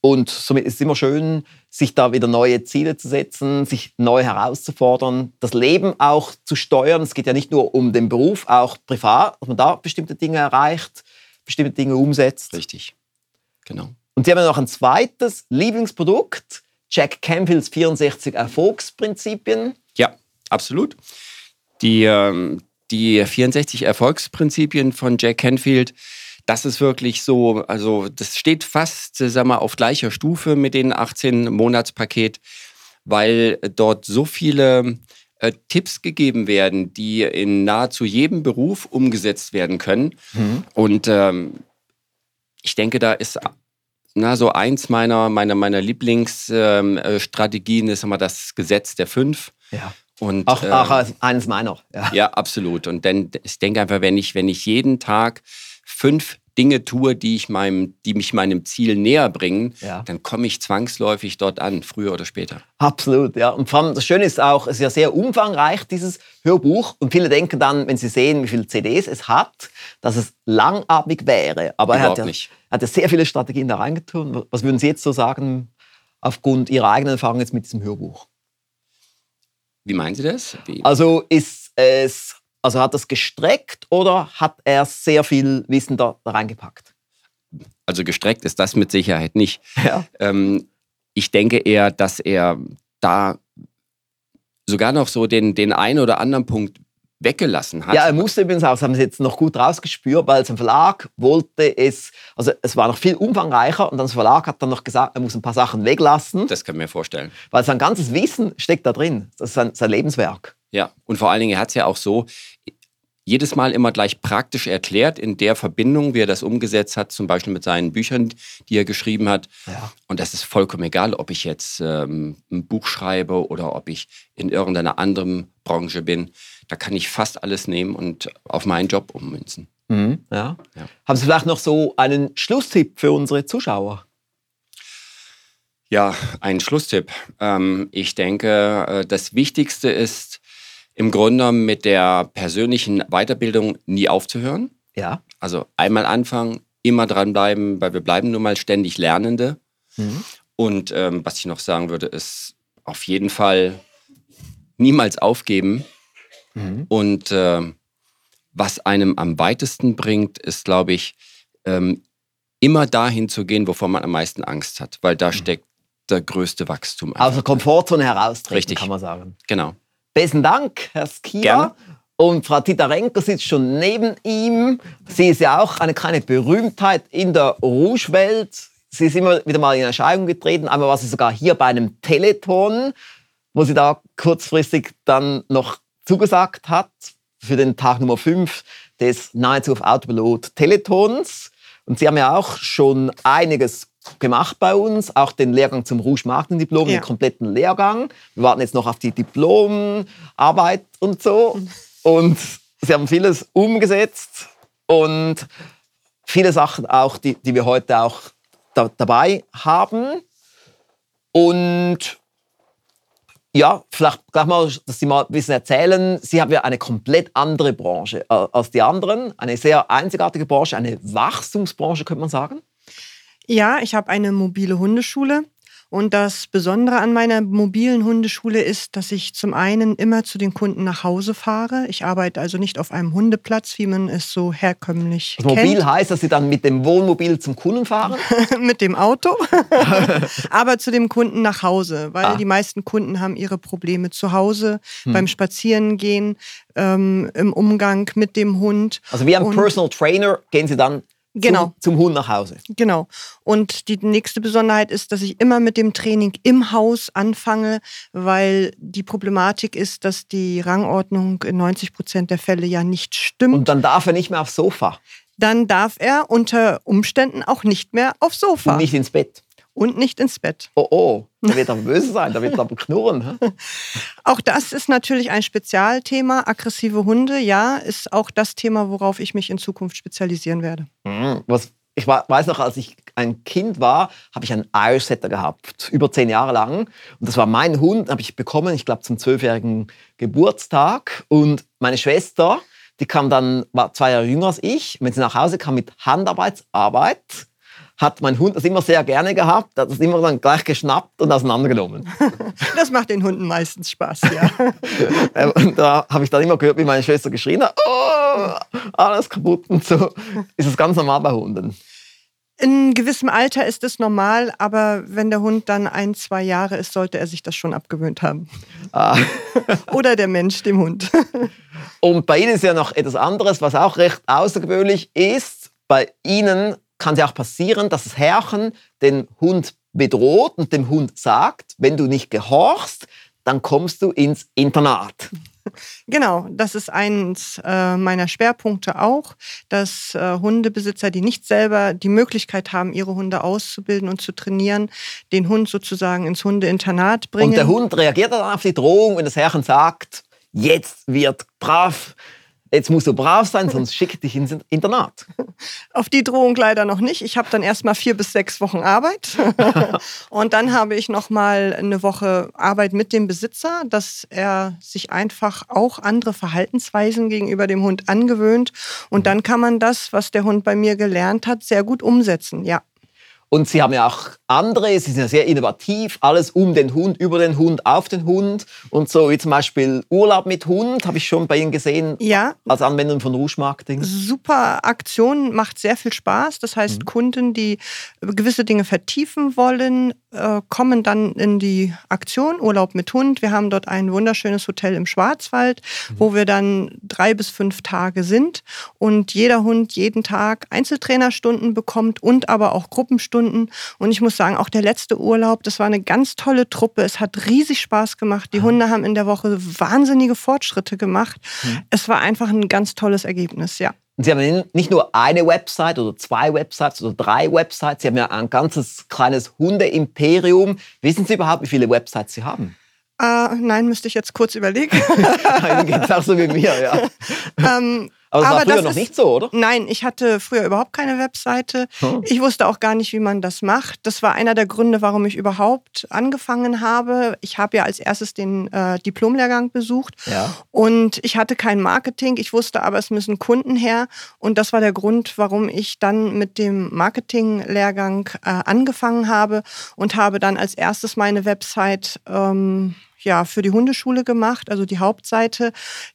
Und somit ist es immer schön, sich da wieder neue Ziele zu setzen, sich neu herauszufordern, das Leben auch zu steuern. Es geht ja nicht nur um den Beruf, auch privat, dass man da bestimmte Dinge erreicht, bestimmte Dinge umsetzt. Richtig, genau. Und sie haben noch ein zweites Lieblingsprodukt, Jack Campbells 64 Erfolgsprinzipien. Ja, absolut. Die, ähm, die 64 Erfolgsprinzipien von Jack Canfield, das ist wirklich so, also das steht fast, sag mal, auf gleicher Stufe mit dem 18-Monats-Paket, weil dort so viele äh, Tipps gegeben werden, die in nahezu jedem Beruf umgesetzt werden können. Mhm. Und ähm, ich denke, da ist na, so eins meiner, meiner, meiner Lieblingsstrategien ähm, ist immer das Gesetz der Fünf. Ja. Und, auch, ähm, auch eines meiner. Ja. ja, absolut. Und dann, ich denke einfach, wenn ich, wenn ich jeden Tag fünf Dinge tue, die, ich meinem, die mich meinem Ziel näher bringen, ja. dann komme ich zwangsläufig dort an, früher oder später. Absolut, ja. Und vor allem das Schöne ist auch, es ist ja sehr umfangreich, dieses Hörbuch. Und viele denken dann, wenn sie sehen, wie viele CDs es hat, dass es langatmig wäre. Aber er hat, ja, er hat ja sehr viele Strategien da reingetan. Was würden Sie jetzt so sagen, aufgrund Ihrer eigenen Erfahrung jetzt mit diesem Hörbuch? Wie meinen Sie das? Wie? Also ist es also hat er es gestreckt oder hat er sehr viel Wissen da, da reingepackt? Also gestreckt ist das mit Sicherheit nicht. Ja. Ähm, ich denke eher, dass er da sogar noch so den, den einen oder anderen Punkt weggelassen hat. Ja, er musste übrigens auch, das haben Sie jetzt noch gut rausgespürt, weil sein Verlag wollte es, also es war noch viel umfangreicher und das Verlag hat dann noch gesagt, er muss ein paar Sachen weglassen. Das kann ich mir vorstellen. Weil sein ganzes Wissen steckt da drin. Das ist sein, sein Lebenswerk. Ja, und vor allen Dingen, er hat es ja auch so jedes Mal immer gleich praktisch erklärt in der Verbindung, wie er das umgesetzt hat, zum Beispiel mit seinen Büchern, die er geschrieben hat. Ja. Und das ist vollkommen egal, ob ich jetzt ähm, ein Buch schreibe oder ob ich in irgendeiner anderen Branche bin. Da kann ich fast alles nehmen und auf meinen Job ummünzen. Mhm, ja. ja. Haben Sie vielleicht noch so einen Schlusstipp für unsere Zuschauer? Ja, ein Schlusstipp. Ähm, ich denke, äh, das Wichtigste ist, im Grunde mit der persönlichen Weiterbildung nie aufzuhören. Ja. Also einmal anfangen, immer dranbleiben, weil wir bleiben nun mal ständig Lernende. Mhm. Und ähm, was ich noch sagen würde, ist auf jeden Fall niemals aufgeben. Mhm. Und äh, was einem am weitesten bringt, ist, glaube ich, ähm, immer dahin zu gehen, wovor man am meisten Angst hat, weil da mhm. steckt der größte Wachstum. Also Komfortzone heraustreten, Richtig. kann man sagen. Genau. Besten Dank, Herr Skia. Gerne. Und Frau Titarenko sitzt schon neben ihm. Sie ist ja auch eine kleine Berühmtheit in der Rouge-Welt. Sie ist immer wieder mal in Erscheinung getreten. Einmal war sie sogar hier bei einem Teleton, wo sie da kurzfristig dann noch zugesagt hat für den Tag Nummer 5 des nahezu auf Autopilot Teletons. Und Sie haben ja auch schon einiges gemacht bei uns, auch den Lehrgang zum Rouge Markendiplom, ja. den kompletten Lehrgang. Wir warten jetzt noch auf die Diplomarbeit und so. Und sie haben vieles umgesetzt und viele Sachen auch, die, die wir heute auch da, dabei haben. Und ja, vielleicht gleich mal, dass Sie mal ein bisschen erzählen. Sie haben ja eine komplett andere Branche äh, als die anderen, eine sehr einzigartige Branche, eine Wachstumsbranche, könnte man sagen. Ja, ich habe eine mobile Hundeschule Und das Besondere an meiner mobilen Hundeschule ist, dass ich zum einen immer zu den Kunden nach Hause fahre. Ich arbeite also nicht auf einem Hundeplatz, wie man es so herkömmlich also kennt. Mobil heißt, dass Sie dann mit dem Wohnmobil zum Kunden fahren? mit dem Auto, aber zu dem Kunden nach Hause, weil ah. die meisten Kunden haben ihre Probleme zu Hause, hm. beim Spazierengehen, ähm, im Umgang mit dem Hund. Also wie ein Und Personal Trainer gehen Sie dann genau. zum, zum Hund nach Hause. Genau. Und die nächste Besonderheit ist, dass ich immer mit dem Training im Haus anfange, weil die Problematik ist, dass die Rangordnung in 90 Prozent der Fälle ja nicht stimmt. Und dann darf er nicht mehr aufs Sofa. Dann darf er unter Umständen auch nicht mehr aufs Sofa. Und nicht ins Bett und nicht ins Bett. Oh oh, da wird aber böse sein, da wird aber knurren. auch das ist natürlich ein Spezialthema. Aggressive Hunde, ja, ist auch das Thema, worauf ich mich in Zukunft spezialisieren werde. Mhm. Was, ich weiß noch, als ich ein Kind war, habe ich einen Irish Setter gehabt, über zehn Jahre lang. Und das war mein Hund, habe ich bekommen, ich glaube zum zwölfjährigen Geburtstag. Und meine Schwester, die kam dann, war zwei Jahre jünger als ich. Wenn sie nach Hause kam mit Handarbeitsarbeit, hat mein Hund das immer sehr gerne gehabt, hat es immer dann gleich geschnappt und auseinandergenommen. Das macht den Hunden meistens Spaß, ja. Äh, und da habe ich dann immer gehört, wie meine Schwester geschrien hat, oh, alles kaputt und so. Ist das ganz normal bei Hunden? In gewissem Alter ist es normal, aber wenn der Hund dann ein, zwei Jahre ist, sollte er sich das schon abgewöhnt haben. Ah. Oder der Mensch dem Hund. Und bei Ihnen ist ja noch etwas anderes, was auch recht außergewöhnlich ist. Bei Ihnen kann es ja auch passieren, dass das Herrchen den Hund bedroht und dem Hund sagt, wenn du nicht gehorchst, dann kommst du ins Internat. Genau, das ist eines äh, meiner Schwerpunkte auch, dass äh, Hundebesitzer, die nicht selber die Möglichkeit haben, ihre Hunde auszubilden und zu trainieren, den Hund sozusagen ins Hundeinternat bringen. Und der Hund reagiert dann auf die Drohung, wenn das Herrchen sagt, jetzt wird brav jetzt musst du brav sein, sonst schicke dich ins Internat. Auf die Drohung leider noch nicht. Ich habe dann erstmal vier bis sechs Wochen Arbeit. und dann habe ich nochmal eine Woche Arbeit mit dem Besitzer, dass er sich einfach auch andere Verhaltensweisen gegenüber dem Hund angewöhnt. Und dann kann man das, was der Hund bei mir gelernt hat, sehr gut umsetzen. Ja. Und sie haben ja auch andere, sie sind ja sehr innovativ, alles um den Hund, über den Hund, auf den Hund. Und so wie zum Beispiel Urlaub mit Hund, habe ich schon bei Ihnen gesehen, ja. als Anwendung von Rouge Marketing. Super Aktion, macht sehr viel Spaß. Das heißt, mhm. Kunden, die gewisse Dinge vertiefen wollen, äh, kommen dann in die Aktion Urlaub mit Hund. Wir haben dort ein wunderschönes Hotel im Schwarzwald, mhm. wo wir dann drei bis fünf Tage sind und jeder Hund jeden Tag Einzeltrainerstunden bekommt und aber auch Gruppenstunden. Und ich muss sagen, auch der letzte Urlaub, das war eine ganz tolle Truppe. Es hat riesig Spaß gemacht. Die Hunde haben in der Woche wahnsinnige Fortschritte gemacht. Mhm. Es war einfach ein ganz tolles Ergebnis, ja. Und Sie haben nicht nur eine Website oder zwei Websites oder drei Websites, Sie haben ja ein ganzes kleines Hundeimperium. Wissen Sie überhaupt, wie viele Websites Sie haben? Uh, nein, müsste ich jetzt kurz überlegen. Ihnen geht es auch so wie mir, ja. ähm, aber das aber war früher das noch ist, nicht so, oder? Nein, ich hatte früher überhaupt keine Webseite. Hm. Ich wusste auch gar nicht, wie man das macht. Das war einer der Gründe, warum ich überhaupt angefangen habe. Ich habe ja als erstes den äh, Diplomlehrgang besucht ja. und ich hatte kein Marketing. Ich wusste aber, es müssen Kunden her. Und das war der Grund, warum ich dann mit dem Marketinglehrgang äh, angefangen habe und habe dann als erstes meine Website ähm, ja, für die Hundeschule gemacht, also die Hauptseite.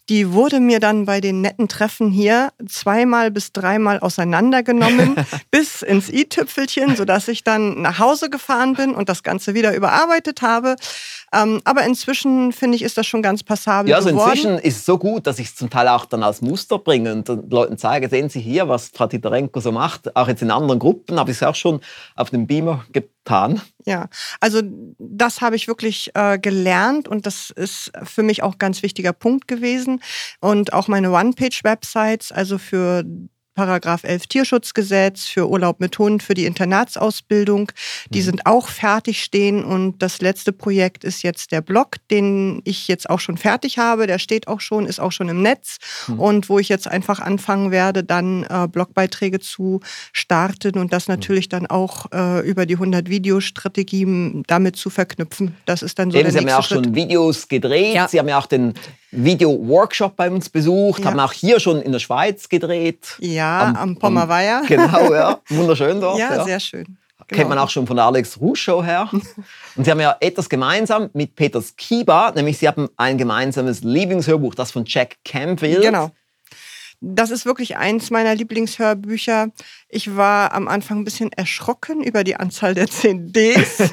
Die wurde mir dann bei den netten Treffen hier zweimal bis dreimal auseinandergenommen, bis ins i-Tüpfelchen, sodass ich dann nach Hause gefahren bin und das Ganze wieder überarbeitet habe. Ähm, aber inzwischen finde ich, ist das schon ganz passabel. Ja, also geworden. inzwischen ist es so gut, dass ich es zum Teil auch dann als Muster bringe und den Leuten zeige, sehen Sie hier, was Frau Titarenko so macht. Auch jetzt in anderen Gruppen habe ich es auch schon auf dem Beamer getan. Ja, also das habe ich wirklich äh, gelernt und das ist für mich auch ganz wichtiger Punkt gewesen. Und auch meine One-Page-Websites, also für Paragraph 11 Tierschutzgesetz, für Urlaub mit Hund, für die Internatsausbildung. Die mhm. sind auch fertig stehen und das letzte Projekt ist jetzt der Blog, den ich jetzt auch schon fertig habe. Der steht auch schon, ist auch schon im Netz mhm. und wo ich jetzt einfach anfangen werde, dann äh, Blogbeiträge zu starten und das mhm. natürlich dann auch äh, über die 100 Videostrategien damit zu verknüpfen. Das ist dann so Eben, der Sie haben ja auch Schritt. schon Videos gedreht. Ja. Sie haben ja auch den Video-Workshop bei uns besucht, ja. haben auch hier schon in der Schweiz gedreht. Ja, am, am Pommerweiher. Genau, ja. Wunderschön dort. Ja, ja, sehr schön. Genau. Kennt man auch schon von der Alex Rouge Show her. Und sie haben ja etwas gemeinsam mit Peter Skiba, nämlich sie haben ein gemeinsames Lieblingshörbuch, das von Jack Campbell. Genau. Das ist wirklich eins meiner Lieblingshörbücher. Ich war am Anfang ein bisschen erschrocken über die Anzahl der CDs.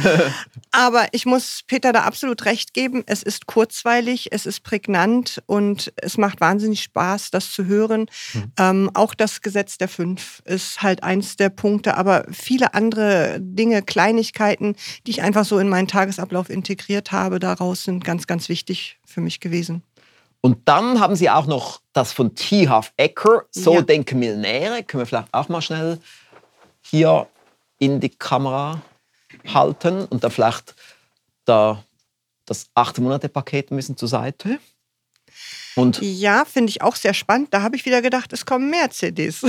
Aber ich muss Peter da absolut recht geben. Es ist kurzweilig, es ist prägnant und es macht wahnsinnig Spaß, das zu hören. Mhm. Ähm, auch das Gesetz der Fünf ist halt eins der Punkte. Aber viele andere Dinge, Kleinigkeiten, die ich einfach so in meinen Tagesablauf integriert habe, daraus sind ganz, ganz wichtig für mich gewesen. Und dann haben sie auch noch das von T. Half Ecker, So ja. denken Millionäre. Können wir vielleicht auch mal schnell hier in die Kamera halten und dann vielleicht da das 8-Monate-Paket ein bisschen zur Seite. Und ja, finde ich auch sehr spannend. Da habe ich wieder gedacht, es kommen mehr CDs.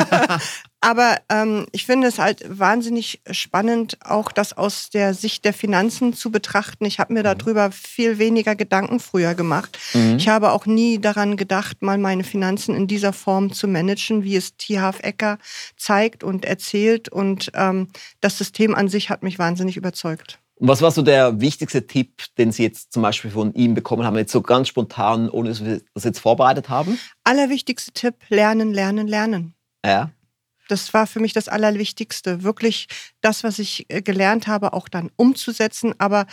Aber ähm, ich finde es halt wahnsinnig spannend, auch das aus der Sicht der Finanzen zu betrachten. Ich habe mir mhm. darüber viel weniger Gedanken früher gemacht. Mhm. Ich habe auch nie daran gedacht, mal meine Finanzen in dieser Form zu managen, wie es T. Ecker zeigt und erzählt. Und ähm, das System an sich hat mich wahnsinnig überzeugt. Und was war so der wichtigste Tipp, den Sie jetzt zum Beispiel von ihm bekommen haben, jetzt so ganz spontan, ohne dass wir das jetzt vorbereitet haben? Allerwichtigste Tipp, lernen, lernen, lernen. Ja. Das war für mich das Allerwichtigste. Wirklich das, was ich äh, gelernt habe, auch dann umzusetzen, aber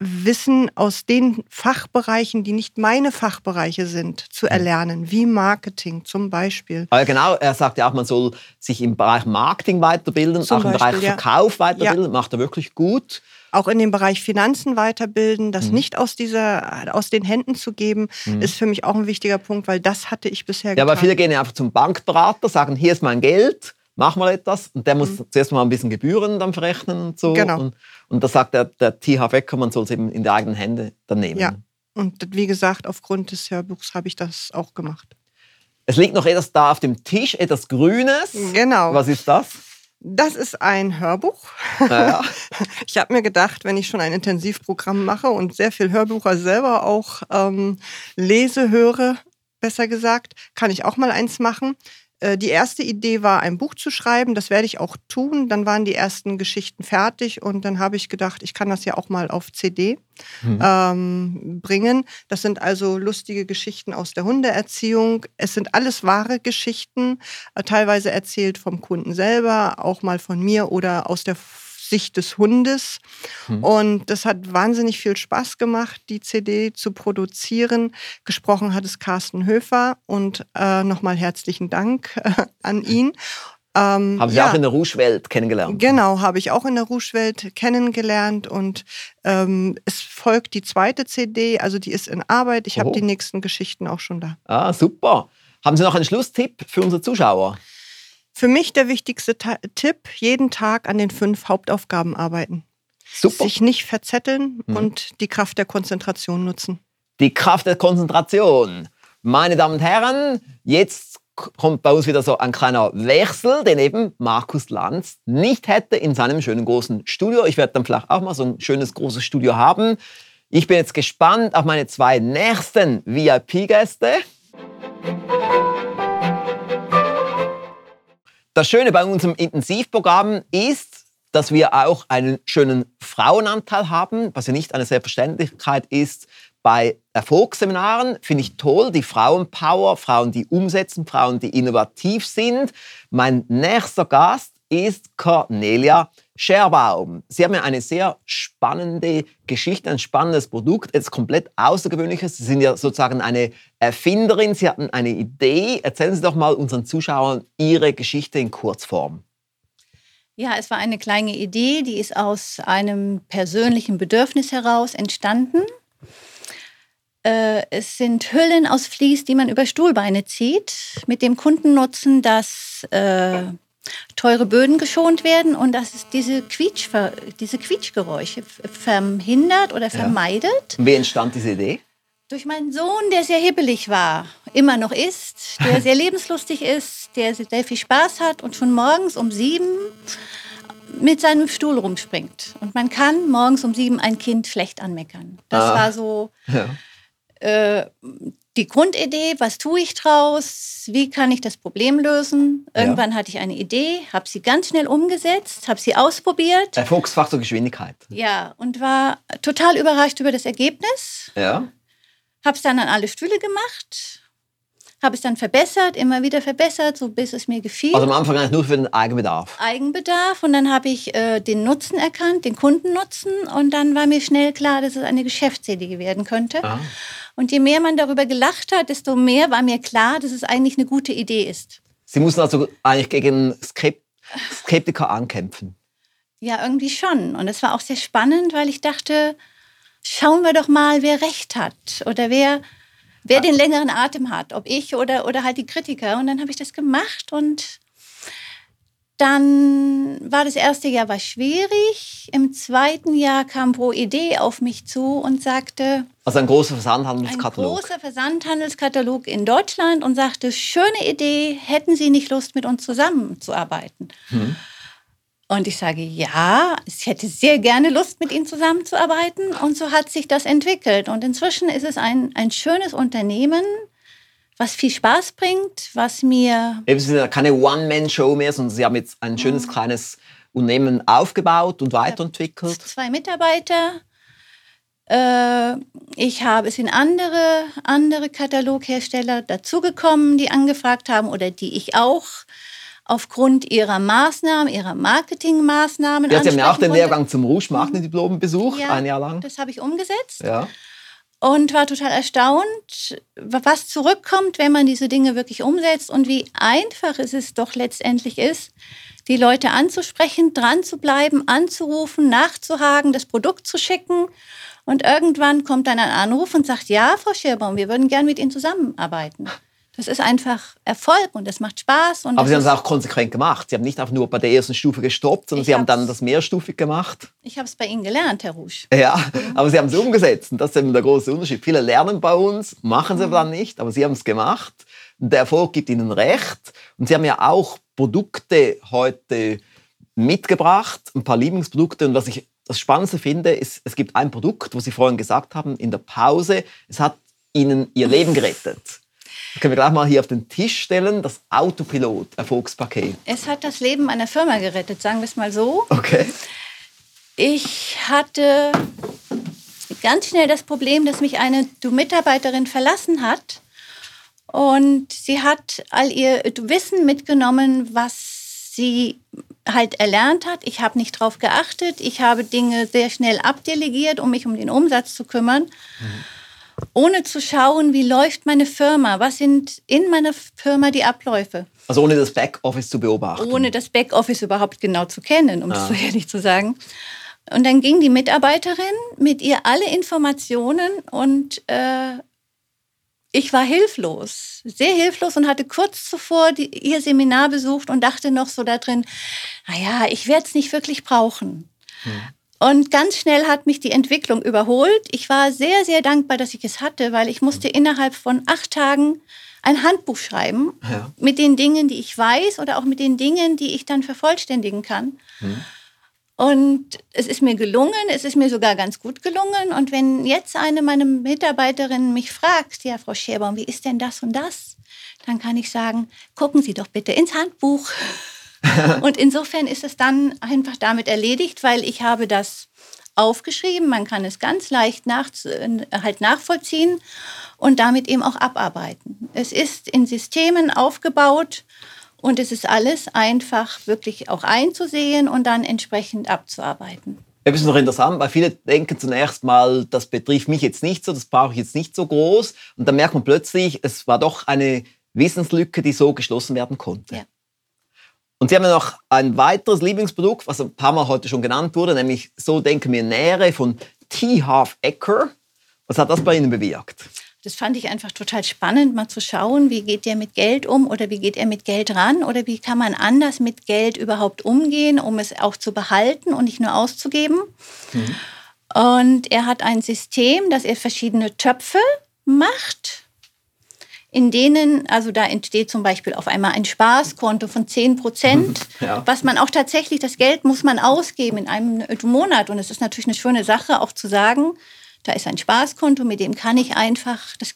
Wissen aus den Fachbereichen, die nicht meine Fachbereiche sind, zu hm. erlernen, wie Marketing zum Beispiel. Aber genau, er sagt ja auch, man soll sich im Bereich Marketing weiterbilden, zum auch im Beispiel, Bereich Verkauf ja. weiterbilden, ja. macht er wirklich gut auch in dem Bereich Finanzen weiterbilden, das mhm. nicht aus dieser, aus den Händen zu geben, mhm. ist für mich auch ein wichtiger Punkt, weil das hatte ich bisher Ja, getan. aber viele gehen ja einfach zum Bankberater, sagen, hier ist mein Geld, mach mal etwas. Und der muss mhm. zuerst mal ein bisschen Gebühren dann verrechnen und so. Genau. Und, und da sagt der, der TH Wecker, man soll es eben in die eigenen Hände dann nehmen. Ja, und wie gesagt, aufgrund des Hörbuchs habe ich das auch gemacht. Es liegt noch etwas da auf dem Tisch, etwas Grünes. Genau. Was ist das? Das ist ein Hörbuch. Ja. Ich habe mir gedacht, wenn ich schon ein Intensivprogramm mache und sehr viel Hörbücher selber auch ähm, lese, höre, besser gesagt, kann ich auch mal eins machen. Äh, die erste Idee war, ein Buch zu schreiben. Das werde ich auch tun. Dann waren die ersten Geschichten fertig und dann habe ich gedacht, ich kann das ja auch mal auf CD mhm. ähm, bringen. Das sind also lustige Geschichten aus der Hundeerziehung. Es sind alles wahre Geschichten, äh, teilweise erzählt vom Kunden selber, auch mal von mir oder aus der Sicht des Hundes. Mhm. Und das hat wahnsinnig viel Spaß gemacht, die CD zu produzieren. Gesprochen hat es Carsten Höfer und äh, nochmal herzlichen Dank äh, an ihn. Ähm, haben Sie ja, auch in der Rouge-Welt kennengelernt? Genau, habe ich auch in der Rouge-Welt kennengelernt und ähm, es folgt die zweite CD, also die ist in Arbeit. Ich habe die nächsten Geschichten auch schon da. Ah, super. Haben Sie noch einen Schlusstipp für unsere Zuschauer? Für mich der wichtigste Ta Tipp, jeden Tag an den fünf Hauptaufgaben arbeiten. Super. Sich nicht verzetteln mhm. und die Kraft der Konzentration nutzen. Die Kraft der Konzentration. Meine Damen und Herren, jetzt kommt bei uns wieder so ein kleiner Wechsel, den eben Markus Lanz nicht hätte in seinem schönen großen Studio. Ich werde dann vielleicht auch mal so ein schönes großes Studio haben. Ich bin jetzt gespannt auf meine zwei nächsten VIP-Gäste. Das Schöne bei unserem Intensivprogramm ist, dass wir auch einen schönen Frauenanteil haben, was ja nicht eine Selbstverständlichkeit ist. Bei Erfolgsseminaren finde ich toll, die Frauenpower, Frauen, die umsetzen, Frauen, die innovativ sind. Mein nächster Gast ist Cornelia Scherbaum. Sie haben ja eine sehr spannende Geschichte, ein spannendes Produkt, etwas komplett Außergewöhnliches. Sie sind ja sozusagen eine Erfinderin, Sie hatten eine Idee. Erzählen Sie doch mal unseren Zuschauern Ihre Geschichte in Kurzform. Ja, es war eine kleine Idee, die ist aus einem persönlichen Bedürfnis heraus entstanden. Äh, es sind Hüllen aus Vlies, die man über Stuhlbeine zieht, mit dem Kundennutzen, dass äh, teure Böden geschont werden und dass es diese, Quietsch, diese Quietschgeräusche verhindert oder vermeidet. Ja. Wie entstand diese Idee? Durch meinen Sohn, der sehr hibbelig war, immer noch ist, der sehr lebenslustig ist, der sehr viel Spaß hat und schon morgens um sieben mit seinem Stuhl rumspringt. Und man kann morgens um sieben ein Kind schlecht anmeckern. Das ah. war so. Ja äh, die Grundidee, was tue ich draus, wie kann ich das Problem lösen. Irgendwann ja. hatte ich eine Idee, habe sie ganz schnell umgesetzt, habe sie ausprobiert. Erfolgsfaktor Geschwindigkeit. Ja, und war total überrascht über das Ergebnis. Ja. Habe es dann an alle Stühle gemacht habe es dann verbessert, immer wieder verbessert, so bis es mir gefiel. Also am Anfang eigentlich nur für den Eigenbedarf? Eigenbedarf und dann habe ich äh, den Nutzen erkannt, den Kundennutzen und dann war mir schnell klar, dass es eine Geschäftsidee werden könnte. Ah. Und je mehr man darüber gelacht hat, desto mehr war mir klar, dass es eigentlich eine gute Idee ist. Sie mussten also eigentlich gegen Skeptiker ankämpfen? Ja, irgendwie schon. Und es war auch sehr spannend, weil ich dachte, schauen wir doch mal, wer recht hat oder wer wer den längeren Atem hat, ob ich oder, oder halt die Kritiker. Und dann habe ich das gemacht und dann war das erste Jahr war schwierig. Im zweiten Jahr kam Pro Idee auf mich zu und sagte. Also ein großer Versandhandelskatalog. Ein großer Versandhandelskatalog in Deutschland und sagte: Schöne Idee, hätten Sie nicht Lust, mit uns zusammenzuarbeiten? Hm. Und ich sage, ja, ich hätte sehr gerne Lust, mit Ihnen zusammenzuarbeiten. Und so hat sich das entwickelt. Und inzwischen ist es ein, ein schönes Unternehmen, was viel Spaß bringt, was mir... Eben, Sie sind keine One-Man-Show mehr, sondern Sie haben jetzt ein schönes mhm. kleines Unternehmen aufgebaut und weiterentwickelt. Zwei Mitarbeiter. Äh, ich habe, es sind andere, andere Kataloghersteller dazugekommen, die angefragt haben oder die ich auch aufgrund ihrer Maßnahmen, ihrer Marketingmaßnahmen. Ja, Sie haben ja auch den Lehrgang zum Rouge-Marketing-Diplom besucht, ja, ein Jahr lang. Das habe ich umgesetzt. Ja. Und war total erstaunt, was zurückkommt, wenn man diese Dinge wirklich umsetzt und wie einfach es ist doch letztendlich ist, die Leute anzusprechen, dran zu bleiben, anzurufen, nachzuhaken, das Produkt zu schicken. Und irgendwann kommt dann ein Anruf und sagt, ja, Frau Schirbaum, wir würden gern mit Ihnen zusammenarbeiten. Das ist einfach Erfolg und das macht Spaß. Aber Sie haben es auch konsequent gemacht. Sie haben nicht einfach nur bei der ersten Stufe gestoppt, sondern Sie haben dann das mehrstufig gemacht. Ich habe es bei Ihnen gelernt, Herr Rouge. Ja, aber Sie haben es umgesetzt und das ist eben der große Unterschied. Viele lernen bei uns, machen sie mhm. dann nicht, aber Sie haben es gemacht. Und der Erfolg gibt Ihnen recht. Und Sie haben ja auch Produkte heute mitgebracht, ein paar Lieblingsprodukte. Und was ich das Spannendste finde, ist, es gibt ein Produkt, wo Sie vorhin gesagt haben, in der Pause, es hat Ihnen Ihr Leben gerettet. Das können wir gleich mal hier auf den Tisch stellen, das Autopilot-Erfolgspaket. Es hat das Leben einer Firma gerettet, sagen wir es mal so. Okay. Ich hatte ganz schnell das Problem, dass mich eine Mitarbeiterin verlassen hat. Und sie hat all ihr Wissen mitgenommen, was sie halt erlernt hat. Ich habe nicht darauf geachtet. Ich habe Dinge sehr schnell abdelegiert, um mich um den Umsatz zu kümmern. Mhm ohne zu schauen, wie läuft meine Firma, was sind in meiner Firma die Abläufe. Also ohne das Backoffice zu beobachten. Ohne das Backoffice überhaupt genau zu kennen, um ah. es so ehrlich zu sagen. Und dann ging die Mitarbeiterin mit ihr alle Informationen und äh, ich war hilflos, sehr hilflos und hatte kurz zuvor die, ihr Seminar besucht und dachte noch so da drin, naja, ich werde es nicht wirklich brauchen. Hm. Und ganz schnell hat mich die Entwicklung überholt. Ich war sehr, sehr dankbar, dass ich es hatte, weil ich musste innerhalb von acht Tagen ein Handbuch schreiben ja. mit den Dingen, die ich weiß oder auch mit den Dingen, die ich dann vervollständigen kann. Mhm. Und es ist mir gelungen, es ist mir sogar ganz gut gelungen. Und wenn jetzt eine meiner Mitarbeiterinnen mich fragt, ja, Frau Scherbaum, wie ist denn das und das? Dann kann ich sagen, gucken Sie doch bitte ins Handbuch. und insofern ist es dann einfach damit erledigt, weil ich habe das aufgeschrieben, man kann es ganz leicht nach, halt nachvollziehen und damit eben auch abarbeiten. Es ist in Systemen aufgebaut und es ist alles einfach wirklich auch einzusehen und dann entsprechend abzuarbeiten. Das ist noch interessant, weil viele denken zunächst mal, das betrifft mich jetzt nicht so, das brauche ich jetzt nicht so groß. Und dann merkt man plötzlich, es war doch eine Wissenslücke, die so geschlossen werden konnte. Ja. Und Sie haben ja noch ein weiteres Lieblingsprodukt, was ein paar Mal heute schon genannt wurde, nämlich So denken wir Nähere von T. Half Ecker. Was hat das bei Ihnen bewirkt? Das fand ich einfach total spannend, mal zu schauen, wie geht der mit Geld um oder wie geht er mit Geld ran oder wie kann man anders mit Geld überhaupt umgehen, um es auch zu behalten und nicht nur auszugeben. Mhm. Und er hat ein System, dass er verschiedene Töpfe macht in denen, also da entsteht zum Beispiel auf einmal ein Spaßkonto von 10 Prozent, ja. was man auch tatsächlich, das Geld muss man ausgeben in einem Monat. Und es ist natürlich eine schöne Sache, auch zu sagen, Da ist ein Spaßkonto, mit dem kann ich einfach, das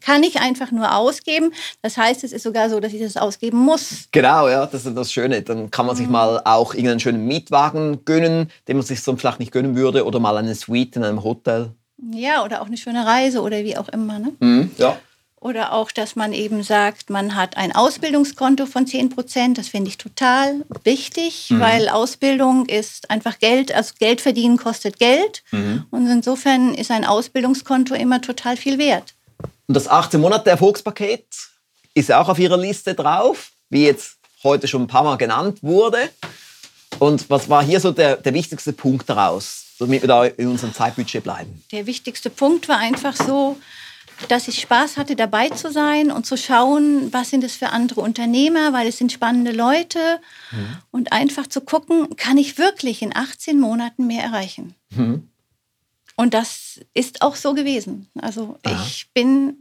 kann ich einfach nur ausgeben. Das heißt, es ist sogar so, dass ich das ausgeben muss. Genau, ja, das ist das Schöne. Dann kann man sich mhm. mal auch irgendeinen schönen Mietwagen gönnen, den man sich sonst vielleicht nicht gönnen würde, oder mal eine Suite in einem Hotel. Ja, oder auch eine schöne Reise oder wie auch immer. Ne? Mhm, ja. Oder auch, dass man eben sagt, man hat ein Ausbildungskonto von 10 Prozent. Das finde ich total wichtig, mhm. weil Ausbildung ist einfach Geld, also Geld verdienen kostet Geld. Mhm. Und insofern ist ein Ausbildungskonto immer total viel wert. Und das 18 Monate Erfolgspaket ist auch auf Ihrer Liste drauf, wie jetzt heute schon ein paar Mal genannt wurde. Und was war hier so der, der wichtigste Punkt daraus, damit wir da in unserem Zeitbudget bleiben? Der wichtigste Punkt war einfach so, dass ich Spaß hatte, dabei zu sein und zu schauen, was sind es für andere Unternehmer, weil es sind spannende Leute. Mhm. Und einfach zu gucken, kann ich wirklich in 18 Monaten mehr erreichen? Mhm. Und das ist auch so gewesen. Also Aha. ich bin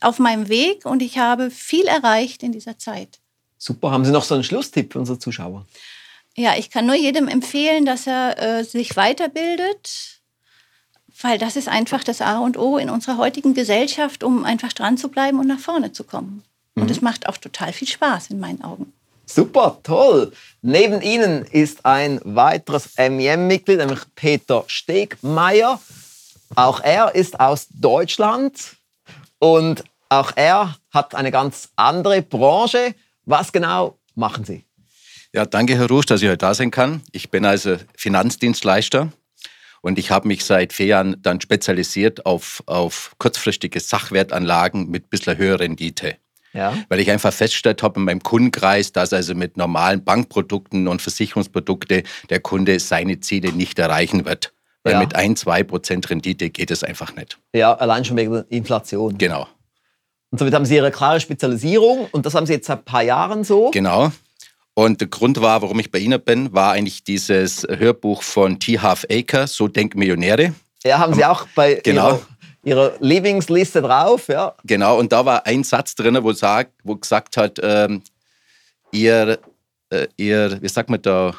auf meinem Weg und ich habe viel erreicht in dieser Zeit. Super. Haben Sie noch so einen Schlusstipp für unsere Zuschauer? Ja, ich kann nur jedem empfehlen, dass er äh, sich weiterbildet weil das ist einfach das A und O in unserer heutigen Gesellschaft, um einfach dran zu bleiben und nach vorne zu kommen. Mhm. Und es macht auch total viel Spaß in meinen Augen. Super, toll. Neben Ihnen ist ein weiteres MEM-Mitglied, nämlich Peter Stegmeier. Auch er ist aus Deutschland und auch er hat eine ganz andere Branche. Was genau machen Sie? Ja, danke, Herr Rusch, dass ich heute da sein kann. Ich bin also Finanzdienstleister und ich habe mich seit vier Jahren dann spezialisiert auf, auf kurzfristige Sachwertanlagen mit ein bisschen höherer Rendite. Ja. Weil ich einfach festgestellt habe in meinem Kundenkreis, dass also mit normalen Bankprodukten und Versicherungsprodukten der Kunde seine Ziele nicht erreichen wird. Weil ja. mit 1, 2 Prozent Rendite geht es einfach nicht. Ja, allein schon wegen der Inflation. Genau. Und somit haben Sie Ihre klare Spezialisierung und das haben Sie jetzt seit ein paar Jahren so. Genau. Und der Grund war, warum ich bei Ihnen bin, war eigentlich dieses Hörbuch von T. Half Acre, So denken Millionäre. Ja, haben Sie auch bei genau. Ihrer, Ihrer Lieblingsliste drauf, ja. Genau, und da war ein Satz drin, wo, sag, wo gesagt hat, ähm, ihr, äh, ihr, wie sagt man da,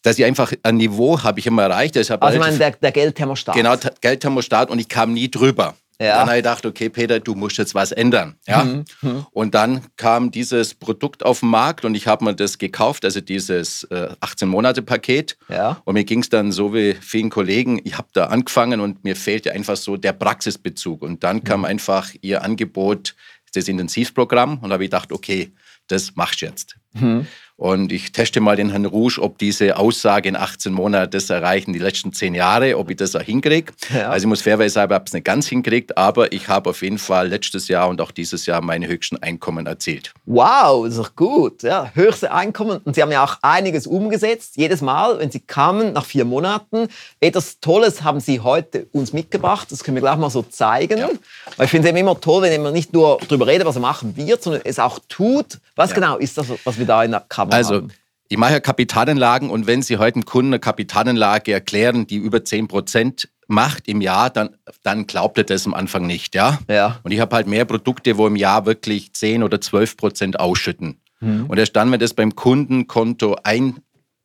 dass ich einfach ein Niveau habe ich immer erreicht. also ich meine, der, der Geldthermostat. Genau, Geldthermostat und ich kam nie drüber. Ja. Dann habe ich gedacht, okay, Peter, du musst jetzt was ändern. Ja? Mhm. mhm. Und dann kam dieses Produkt auf den Markt und ich habe mir das gekauft, also dieses äh, 18-Monate-Paket. Ja. Und mir ging es dann so wie vielen Kollegen, ich habe da angefangen und mir fehlte einfach so der Praxisbezug. Und dann kam mhm. einfach ihr Angebot, das Intensivprogramm. Und da habe ich gedacht, okay, das machst du jetzt. Mhm. Und ich teste mal den Herrn Rouge, ob diese Aussage in 18 Monaten das erreichen, die letzten 10 Jahre, ob ich das auch hinkriege. Ja. Also ich muss fairerweise sagen, ich habe es nicht ganz hinkriegt, aber ich habe auf jeden Fall letztes Jahr und auch dieses Jahr meine höchsten Einkommen erzielt. Wow, das ist doch gut. Ja, höchste Einkommen. Und Sie haben ja auch einiges umgesetzt. Jedes Mal, wenn Sie kamen, nach vier Monaten. Etwas Tolles haben Sie heute uns mitgebracht. Das können wir gleich mal so zeigen. Ja. Weil ich finde es immer toll, wenn man nicht nur darüber redet, was er machen wird, sondern es auch tut. Was ja. genau ist das, was wir da in der Kamera also, haben? Ich mache ja Kapitalanlagen und wenn Sie heute einem Kunden eine Kapitalanlage erklären, die über 10 Prozent macht im Jahr, dann, dann glaubt er das am Anfang nicht. Ja? Ja. Und ich habe halt mehr Produkte, wo im Jahr wirklich 10 oder 12 Prozent ausschütten. Mhm. Und erst dann, wenn das beim Kundenkonto ein,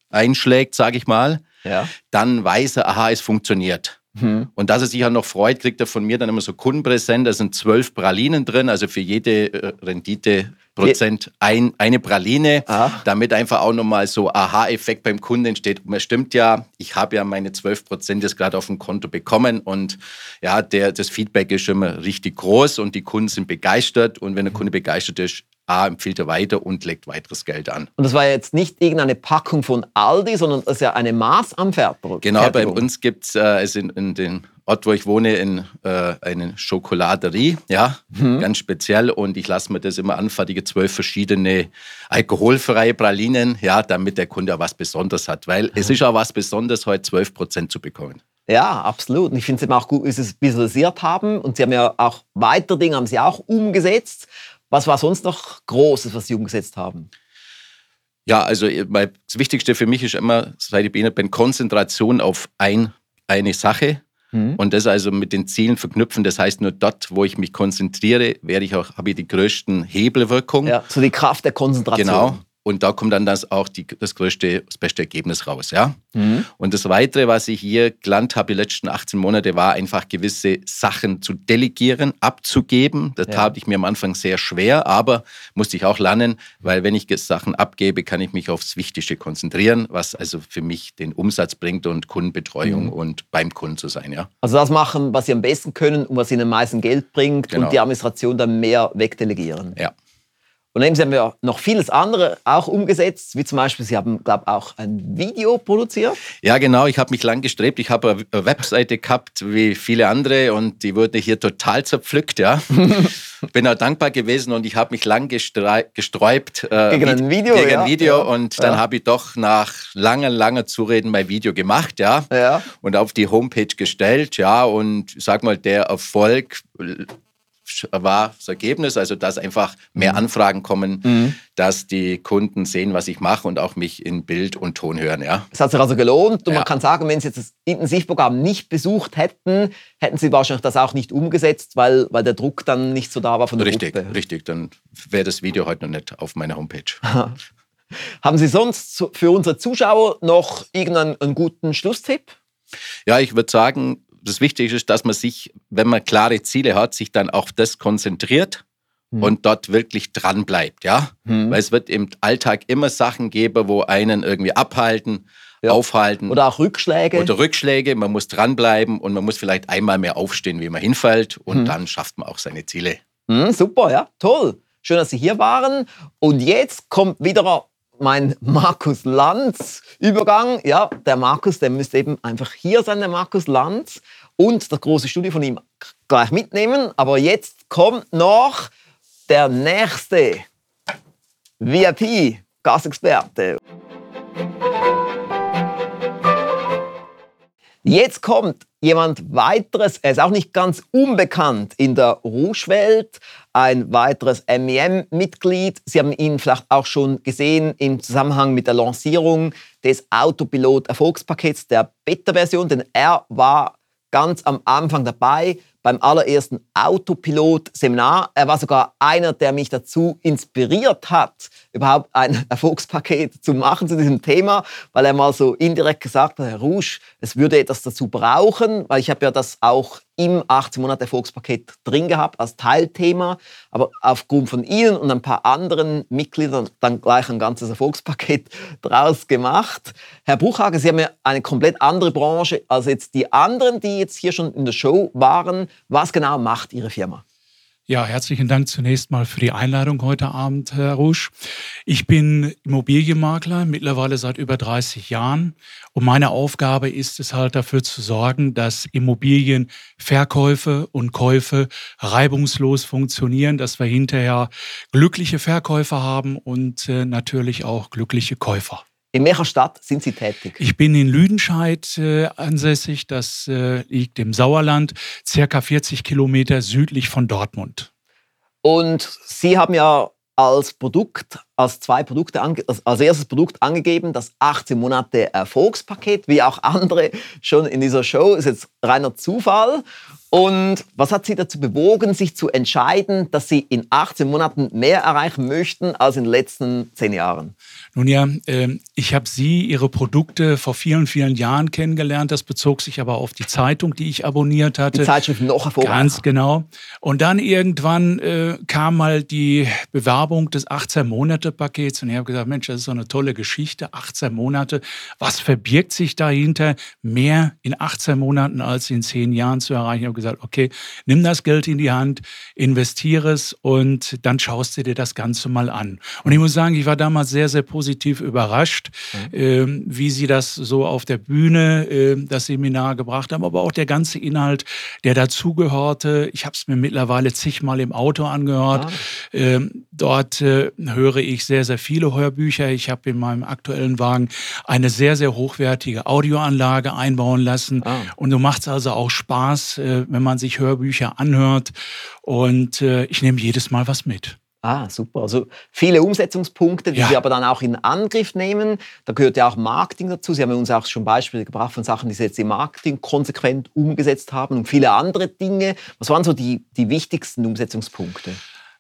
einschlägt, sage ich mal, ja. dann weiß er, aha, es funktioniert. Mhm. Und dass er sich ja noch freut, kriegt er von mir dann immer so Kundenpräsent. Da sind zwölf Pralinen drin, also für jede äh, Rendite Prozent ein, eine Praline, Aha. damit einfach auch nochmal so Aha-Effekt beim Kunden entsteht. Und es stimmt ja, ich habe ja meine 12 Prozent jetzt gerade auf dem Konto bekommen und ja, der, das Feedback ist immer richtig groß und die Kunden sind begeistert und wenn der Kunde begeistert ist, A, empfiehlt er weiter und legt weiteres Geld an. Und das war jetzt nicht irgendeine Packung von Aldi, sondern das ist ja eine Maßanfertigung. Genau, bei uns gibt es äh, also in, in den Ort, wo ich wohne, in äh, eine Schokoladerie, ja, mhm. ganz speziell. Und ich lasse mir das immer anfertigen, zwölf verschiedene alkoholfreie Pralinen, ja, damit der Kunde auch was Besonderes hat. Weil mhm. es ist auch was Besonderes, heute 12 Prozent zu bekommen. Ja, absolut. Und ich finde es eben auch gut, wie Sie es visualisiert haben. Und Sie haben ja auch weitere Dinge haben Sie auch umgesetzt. Was war sonst noch Großes, was Sie umgesetzt haben? Ja, also äh, das Wichtigste für mich ist immer, seit ich bin, Konzentration auf ein, eine Sache. Mhm. Und das also mit den Zielen verknüpfen. Das heißt, nur dort, wo ich mich konzentriere, werde ich auch, habe ich die größten Hebelwirkungen. Ja, so die Kraft der Konzentration. Genau. Und da kommt dann das auch die, das größte, das beste Ergebnis raus. Ja? Mhm. Und das Weitere, was ich hier gelernt habe die letzten 18 Monate, war einfach gewisse Sachen zu delegieren, abzugeben. Das ja. tat ich mir am Anfang sehr schwer, aber musste ich auch lernen, weil wenn ich Sachen abgebe, kann ich mich aufs Wichtigste konzentrieren, was also für mich den Umsatz bringt und Kundenbetreuung mhm. und beim Kunden zu sein. Ja? Also das machen, was Sie am besten können und was Ihnen am meisten Geld bringt genau. und die Administration dann mehr wegdelegieren. Ja. Und dann haben wir noch vieles andere auch umgesetzt, wie zum Beispiel, Sie haben, glaube ich, auch ein Video produziert. Ja, genau. Ich habe mich lang gestrebt. Ich habe eine Webseite gehabt, wie viele andere, und die wurde hier total zerpflückt. Ja. Bin auch dankbar gewesen und ich habe mich lang gesträubt äh, gegen ein Video. Gegen ja. ein Video. Und dann ja. habe ich doch nach langer, langer Zureden mein Video gemacht, ja. ja. Und auf die Homepage gestellt, ja. Und sag mal, der Erfolg war das Ergebnis, also dass einfach mehr mhm. Anfragen kommen, mhm. dass die Kunden sehen, was ich mache und auch mich in Bild und Ton hören. Ja. Es hat sich also gelohnt und ja. man kann sagen, wenn Sie jetzt das Intensivprogramm nicht besucht hätten, hätten Sie wahrscheinlich das auch nicht umgesetzt, weil, weil der Druck dann nicht so da war von der richtig, Gruppe. Richtig, dann wäre das Video heute noch nicht auf meiner Homepage. Haben Sie sonst für unsere Zuschauer noch irgendeinen guten Schlusstipp? Ja, ich würde sagen, das Wichtige ist, dass man sich, wenn man klare Ziele hat, sich dann auf das konzentriert mhm. und dort wirklich dran bleibt, ja? Mhm. Weil es wird im Alltag immer Sachen geben, wo einen irgendwie abhalten, ja. aufhalten. Oder auch Rückschläge. Oder Rückschläge. Man muss dranbleiben und man muss vielleicht einmal mehr aufstehen, wie man hinfällt und mhm. dann schafft man auch seine Ziele. Mhm, super, ja, toll. Schön, dass Sie hier waren. Und jetzt kommt wieder mein Markus Lanz Übergang. Ja, der Markus, der müsste eben einfach hier sein, der Markus Lanz und das große Studio von ihm gleich mitnehmen. Aber jetzt kommt noch der nächste VIP-Gasexperte. Jetzt kommt jemand weiteres, er ist auch nicht ganz unbekannt in der Rouge-Welt, ein weiteres MEM-Mitglied. Sie haben ihn vielleicht auch schon gesehen im Zusammenhang mit der Lancierung des Autopilot-Erfolgspakets der Beta-Version, denn er war ganz am Anfang dabei beim allerersten Autopilot-Seminar. Er war sogar einer, der mich dazu inspiriert hat, überhaupt ein Erfolgspaket zu machen zu diesem Thema, weil er mal so indirekt gesagt hat, Herr Rouge, es würde etwas dazu brauchen, weil ich habe ja das auch im 18 Monate Erfolgspaket drin gehabt als Teilthema, aber aufgrund von Ihnen und ein paar anderen Mitgliedern dann gleich ein ganzes Erfolgspaket draus gemacht. Herr Buchhager, Sie haben ja eine komplett andere Branche als jetzt die anderen, die jetzt hier schon in der Show waren. Was genau macht Ihre Firma? Ja, herzlichen Dank zunächst mal für die Einladung heute Abend, Herr Rusch. Ich bin Immobilienmakler, mittlerweile seit über 30 Jahren. Und meine Aufgabe ist es halt dafür zu sorgen, dass Immobilienverkäufe und Käufe reibungslos funktionieren, dass wir hinterher glückliche Verkäufer haben und äh, natürlich auch glückliche Käufer. In welcher Stadt sind Sie tätig? Ich bin in Lüdenscheid äh, ansässig. Das äh, liegt im Sauerland, circa 40 Kilometer südlich von Dortmund. Und Sie haben ja als Produkt, als zwei Produkte, als erstes Produkt angegeben, das 18 Monate Erfolgspaket, wie auch andere schon in dieser Show, ist jetzt reiner Zufall. Und was hat Sie dazu bewogen, sich zu entscheiden, dass Sie in 18 Monaten mehr erreichen möchten als in den letzten 10 Jahren? Nun ja, ähm, ich habe Sie, Ihre Produkte vor vielen, vielen Jahren kennengelernt. Das bezog sich aber auf die Zeitung, die ich abonniert hatte. Die Zeitschrift noch hervorragend. Ganz genau. Und dann irgendwann äh, kam mal die Bewerbung des 18-Monate-Pakets und ich habe gesagt, Mensch, das ist so eine tolle Geschichte. 18 Monate. Was verbirgt sich dahinter? Mehr in 18 Monaten als in 10 Jahren zu erreichen. Ich habe gesagt, okay, nimm das Geld in die Hand, investiere es und dann schaust du dir das Ganze mal an. Und ich muss sagen, ich war damals sehr, sehr positiv positiv überrascht, mhm. äh, wie Sie das so auf der Bühne, äh, das Seminar gebracht haben, aber auch der ganze Inhalt, der dazugehörte. Ich habe es mir mittlerweile zigmal im Auto angehört. Ah. Ähm, dort äh, höre ich sehr, sehr viele Hörbücher. Ich habe in meinem aktuellen Wagen eine sehr, sehr hochwertige Audioanlage einbauen lassen. Ah. Und so macht es also auch Spaß, äh, wenn man sich Hörbücher anhört. Und äh, ich nehme jedes Mal was mit. Ah, super. Also viele Umsetzungspunkte, die ja. wir aber dann auch in Angriff nehmen. Da gehört ja auch Marketing dazu. Sie haben uns auch schon Beispiele gebracht von Sachen, die Sie jetzt im Marketing konsequent umgesetzt haben und viele andere Dinge. Was waren so die, die wichtigsten Umsetzungspunkte?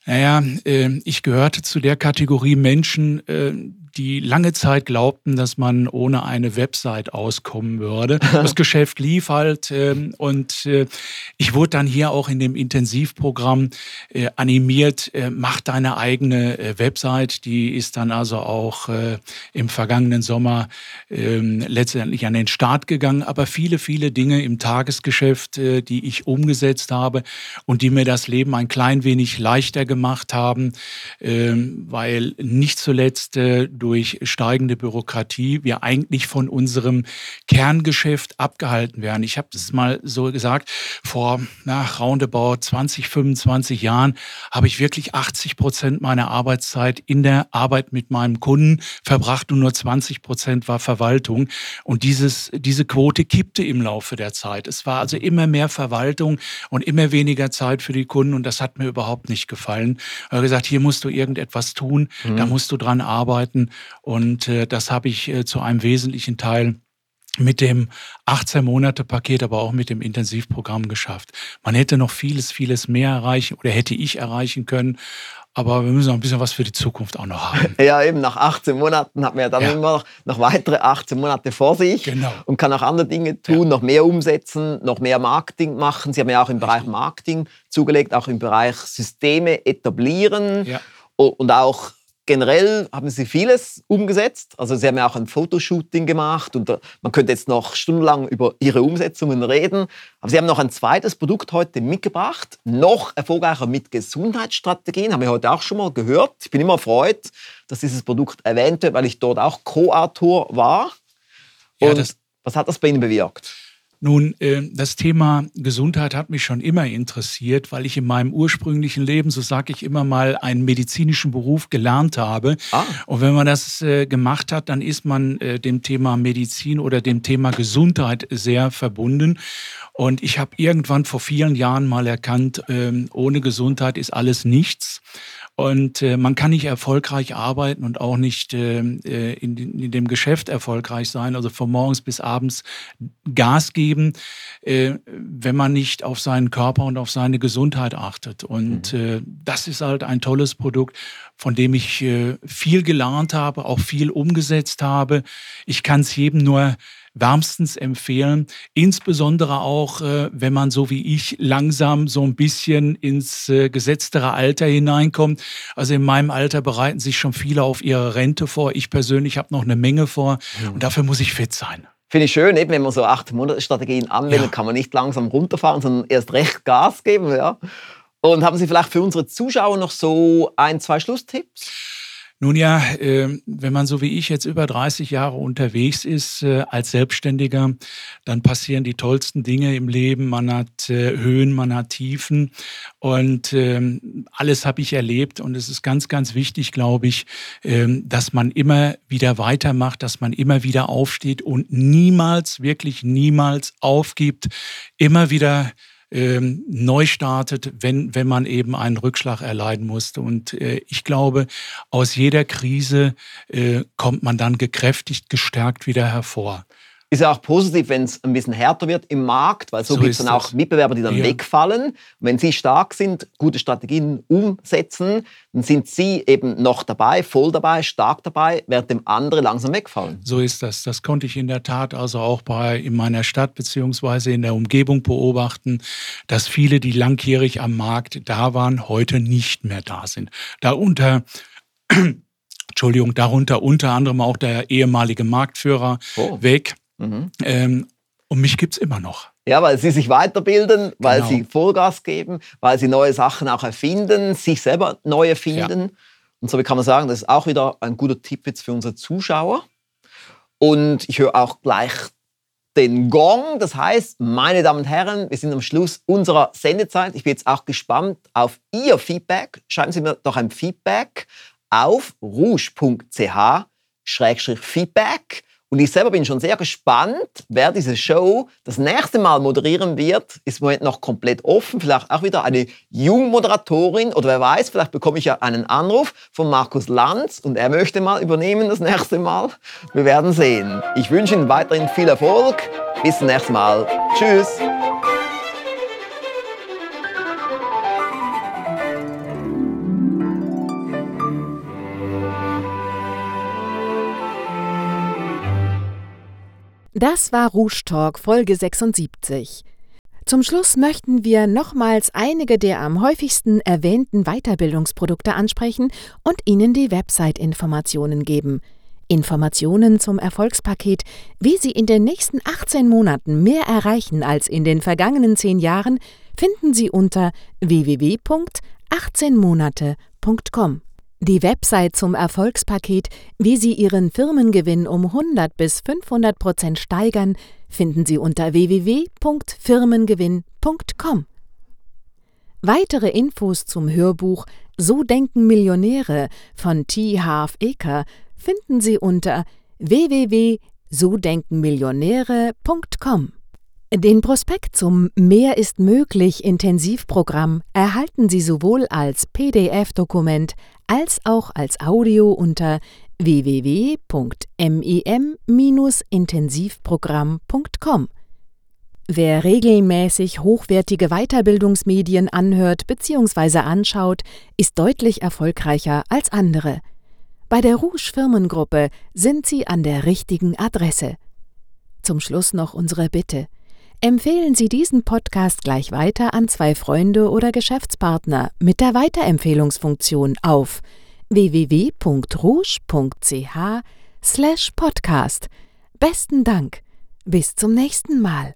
Naja, äh, ich gehörte zu der Kategorie Menschen, äh, die lange Zeit glaubten, dass man ohne eine Website auskommen würde. Das Geschäft lief halt äh, und äh, ich wurde dann hier auch in dem Intensivprogramm äh, animiert, äh, mach deine eigene äh, Website. Die ist dann also auch äh, im vergangenen Sommer äh, letztendlich an den Start gegangen. Aber viele, viele Dinge im Tagesgeschäft, äh, die ich umgesetzt habe und die mir das Leben ein klein wenig leichter gemacht haben, äh, weil nicht zuletzt äh, durch steigende Bürokratie wir eigentlich von unserem Kerngeschäft abgehalten werden. Ich habe das mal so gesagt, vor na, roundabout 20, 25 Jahren habe ich wirklich 80 Prozent meiner Arbeitszeit in der Arbeit mit meinem Kunden verbracht und nur 20 Prozent war Verwaltung. Und dieses, diese Quote kippte im Laufe der Zeit. Es war also immer mehr Verwaltung und immer weniger Zeit für die Kunden und das hat mir überhaupt nicht gefallen. Ich habe gesagt, hier musst du irgendetwas tun, mhm. da musst du dran arbeiten und äh, das habe ich äh, zu einem wesentlichen Teil mit dem 18-Monate-Paket, aber auch mit dem Intensivprogramm geschafft. Man hätte noch vieles, vieles mehr erreichen oder hätte ich erreichen können. Aber wir müssen noch ein bisschen was für die Zukunft auch noch haben. Ja, eben nach 18 Monaten hat man ja dann ja. immer noch, noch, weitere 18 Monate vor sich genau. und kann auch andere Dinge tun, ja. noch mehr umsetzen, noch mehr Marketing machen. Sie haben ja auch im Bereich Marketing zugelegt, auch im Bereich Systeme etablieren ja. und auch generell haben Sie vieles umgesetzt. Also Sie haben ja auch ein Fotoshooting gemacht und äh, man könnte jetzt noch stundenlang über Ihre Umsetzungen reden. Aber Sie haben noch ein zweites Produkt heute mitgebracht, noch erfolgreicher mit Gesundheitsstrategien, haben wir heute auch schon mal gehört. Ich bin immer erfreut, dass dieses Produkt erwähnt wird, weil ich dort auch Co-Autor war. Und ja, was hat das bei Ihnen bewirkt? Nun, äh, das Thema Gesundheit hat mich schon immer interessiert, weil ich in meinem ursprünglichen Leben, so sage ich immer mal, einen medizinischen Beruf gelernt habe. Ah. Und wenn man das äh, gemacht hat, dann ist man äh, dem Thema Medizin oder dem Thema Gesundheit sehr verbunden. Und ich habe irgendwann vor vielen Jahren mal erkannt, ähm, ohne Gesundheit ist alles nichts. Und äh, man kann nicht erfolgreich arbeiten und auch nicht äh, äh in, in, dem Geschäft erfolgreich sein, also von morgens bis abends Gas geben, äh, wenn man nicht auf seinen Körper und auf seine Gesundheit achtet. Und mhm. äh, das ist halt ein tolles Produkt, von dem ich äh, viel gelernt habe, auch viel umgesetzt habe. Ich kann es jedem nur wärmstens empfehlen. Insbesondere auch, äh, wenn man so wie ich langsam so ein bisschen ins äh, gesetztere Alter hineinkommt. Also in meinem Alter bereiten sich schon viele auf ihre Rente vor. Ich persönlich habe noch eine Menge vor mhm. und dafür muss ich fit sein. Finde ich schön, eben, wenn man so acht Monate Strategien anwendet, ja. kann man nicht langsam runterfahren, sondern erst recht Gas geben. Ja. Und haben Sie vielleicht für unsere Zuschauer noch so ein, zwei Schlusstipps? Nun ja, äh, wenn man so wie ich jetzt über 30 Jahre unterwegs ist äh, als Selbstständiger, dann passieren die tollsten Dinge im Leben. Man hat äh, Höhen, man hat Tiefen und ähm, alles habe ich erlebt und es ist ganz, ganz wichtig, glaube ich, ähm, dass man immer wieder weitermacht, dass man immer wieder aufsteht und niemals, wirklich niemals aufgibt, immer wieder ähm, neu startet, wenn, wenn man eben einen Rückschlag erleiden musste. Und äh, ich glaube, aus jeder Krise äh, kommt man dann gekräftigt, gestärkt wieder hervor. Ist ja auch positiv, wenn es ein bisschen härter wird im Markt, weil so, so gibt es dann auch Mitbewerber, die dann ja. wegfallen. wenn Sie stark sind, gute Strategien umsetzen, dann sind Sie eben noch dabei, voll dabei, stark dabei, während dem andere langsam wegfallen. So ist das. Das konnte ich in der Tat also auch bei, in meiner Stadt bzw. in der Umgebung beobachten, dass viele, die langjährig am Markt da waren, heute nicht mehr da sind. Darunter Entschuldigung, darunter unter anderem auch der ehemalige Marktführer oh. weg. Mhm. Ähm, und mich gibt es immer noch. Ja, weil sie sich weiterbilden, weil genau. sie Vollgas geben, weil sie neue Sachen auch erfinden, sich selber neu erfinden. Ja. Und so wie kann man sagen, das ist auch wieder ein guter Tipp jetzt für unsere Zuschauer. Und ich höre auch gleich den Gong. Das heißt, meine Damen und Herren, wir sind am Schluss unserer Sendezeit. Ich bin jetzt auch gespannt auf Ihr Feedback. Schreiben Sie mir doch ein Feedback auf rouge.ch-feedback. Und ich selber bin schon sehr gespannt, wer diese Show das nächste Mal moderieren wird. Ist im Moment noch komplett offen. Vielleicht auch wieder eine Jungmoderatorin oder wer weiß, vielleicht bekomme ich ja einen Anruf von Markus Lanz und er möchte mal übernehmen das nächste Mal. Wir werden sehen. Ich wünsche Ihnen weiterhin viel Erfolg. Bis zum nächsten Mal. Tschüss. Das war Rouge Talk Folge 76. Zum Schluss möchten wir nochmals einige der am häufigsten erwähnten Weiterbildungsprodukte ansprechen und Ihnen die Website-Informationen geben. Informationen zum Erfolgspaket, wie Sie in den nächsten 18 Monaten mehr erreichen als in den vergangenen 10 Jahren, finden Sie unter www.18monate.com. Die Website zum Erfolgspaket, wie Sie Ihren Firmengewinn um 100 bis 500 Prozent steigern, finden Sie unter www.firmengewinn.com. Weitere Infos zum Hörbuch So denken Millionäre von T. Harv Eker finden Sie unter www.sodenkenmillionäre.com. Den Prospekt zum Mehr ist möglich Intensivprogramm erhalten Sie sowohl als PDF-Dokument als auch als Audio unter www.mim-intensivprogramm.com. Wer regelmäßig hochwertige Weiterbildungsmedien anhört bzw. anschaut, ist deutlich erfolgreicher als andere. Bei der Rouge Firmengruppe sind Sie an der richtigen Adresse. Zum Schluss noch unsere Bitte. Empfehlen Sie diesen Podcast gleich weiter an zwei Freunde oder Geschäftspartner mit der Weiterempfehlungsfunktion auf www.rouge.ch/podcast. Besten Dank. Bis zum nächsten Mal.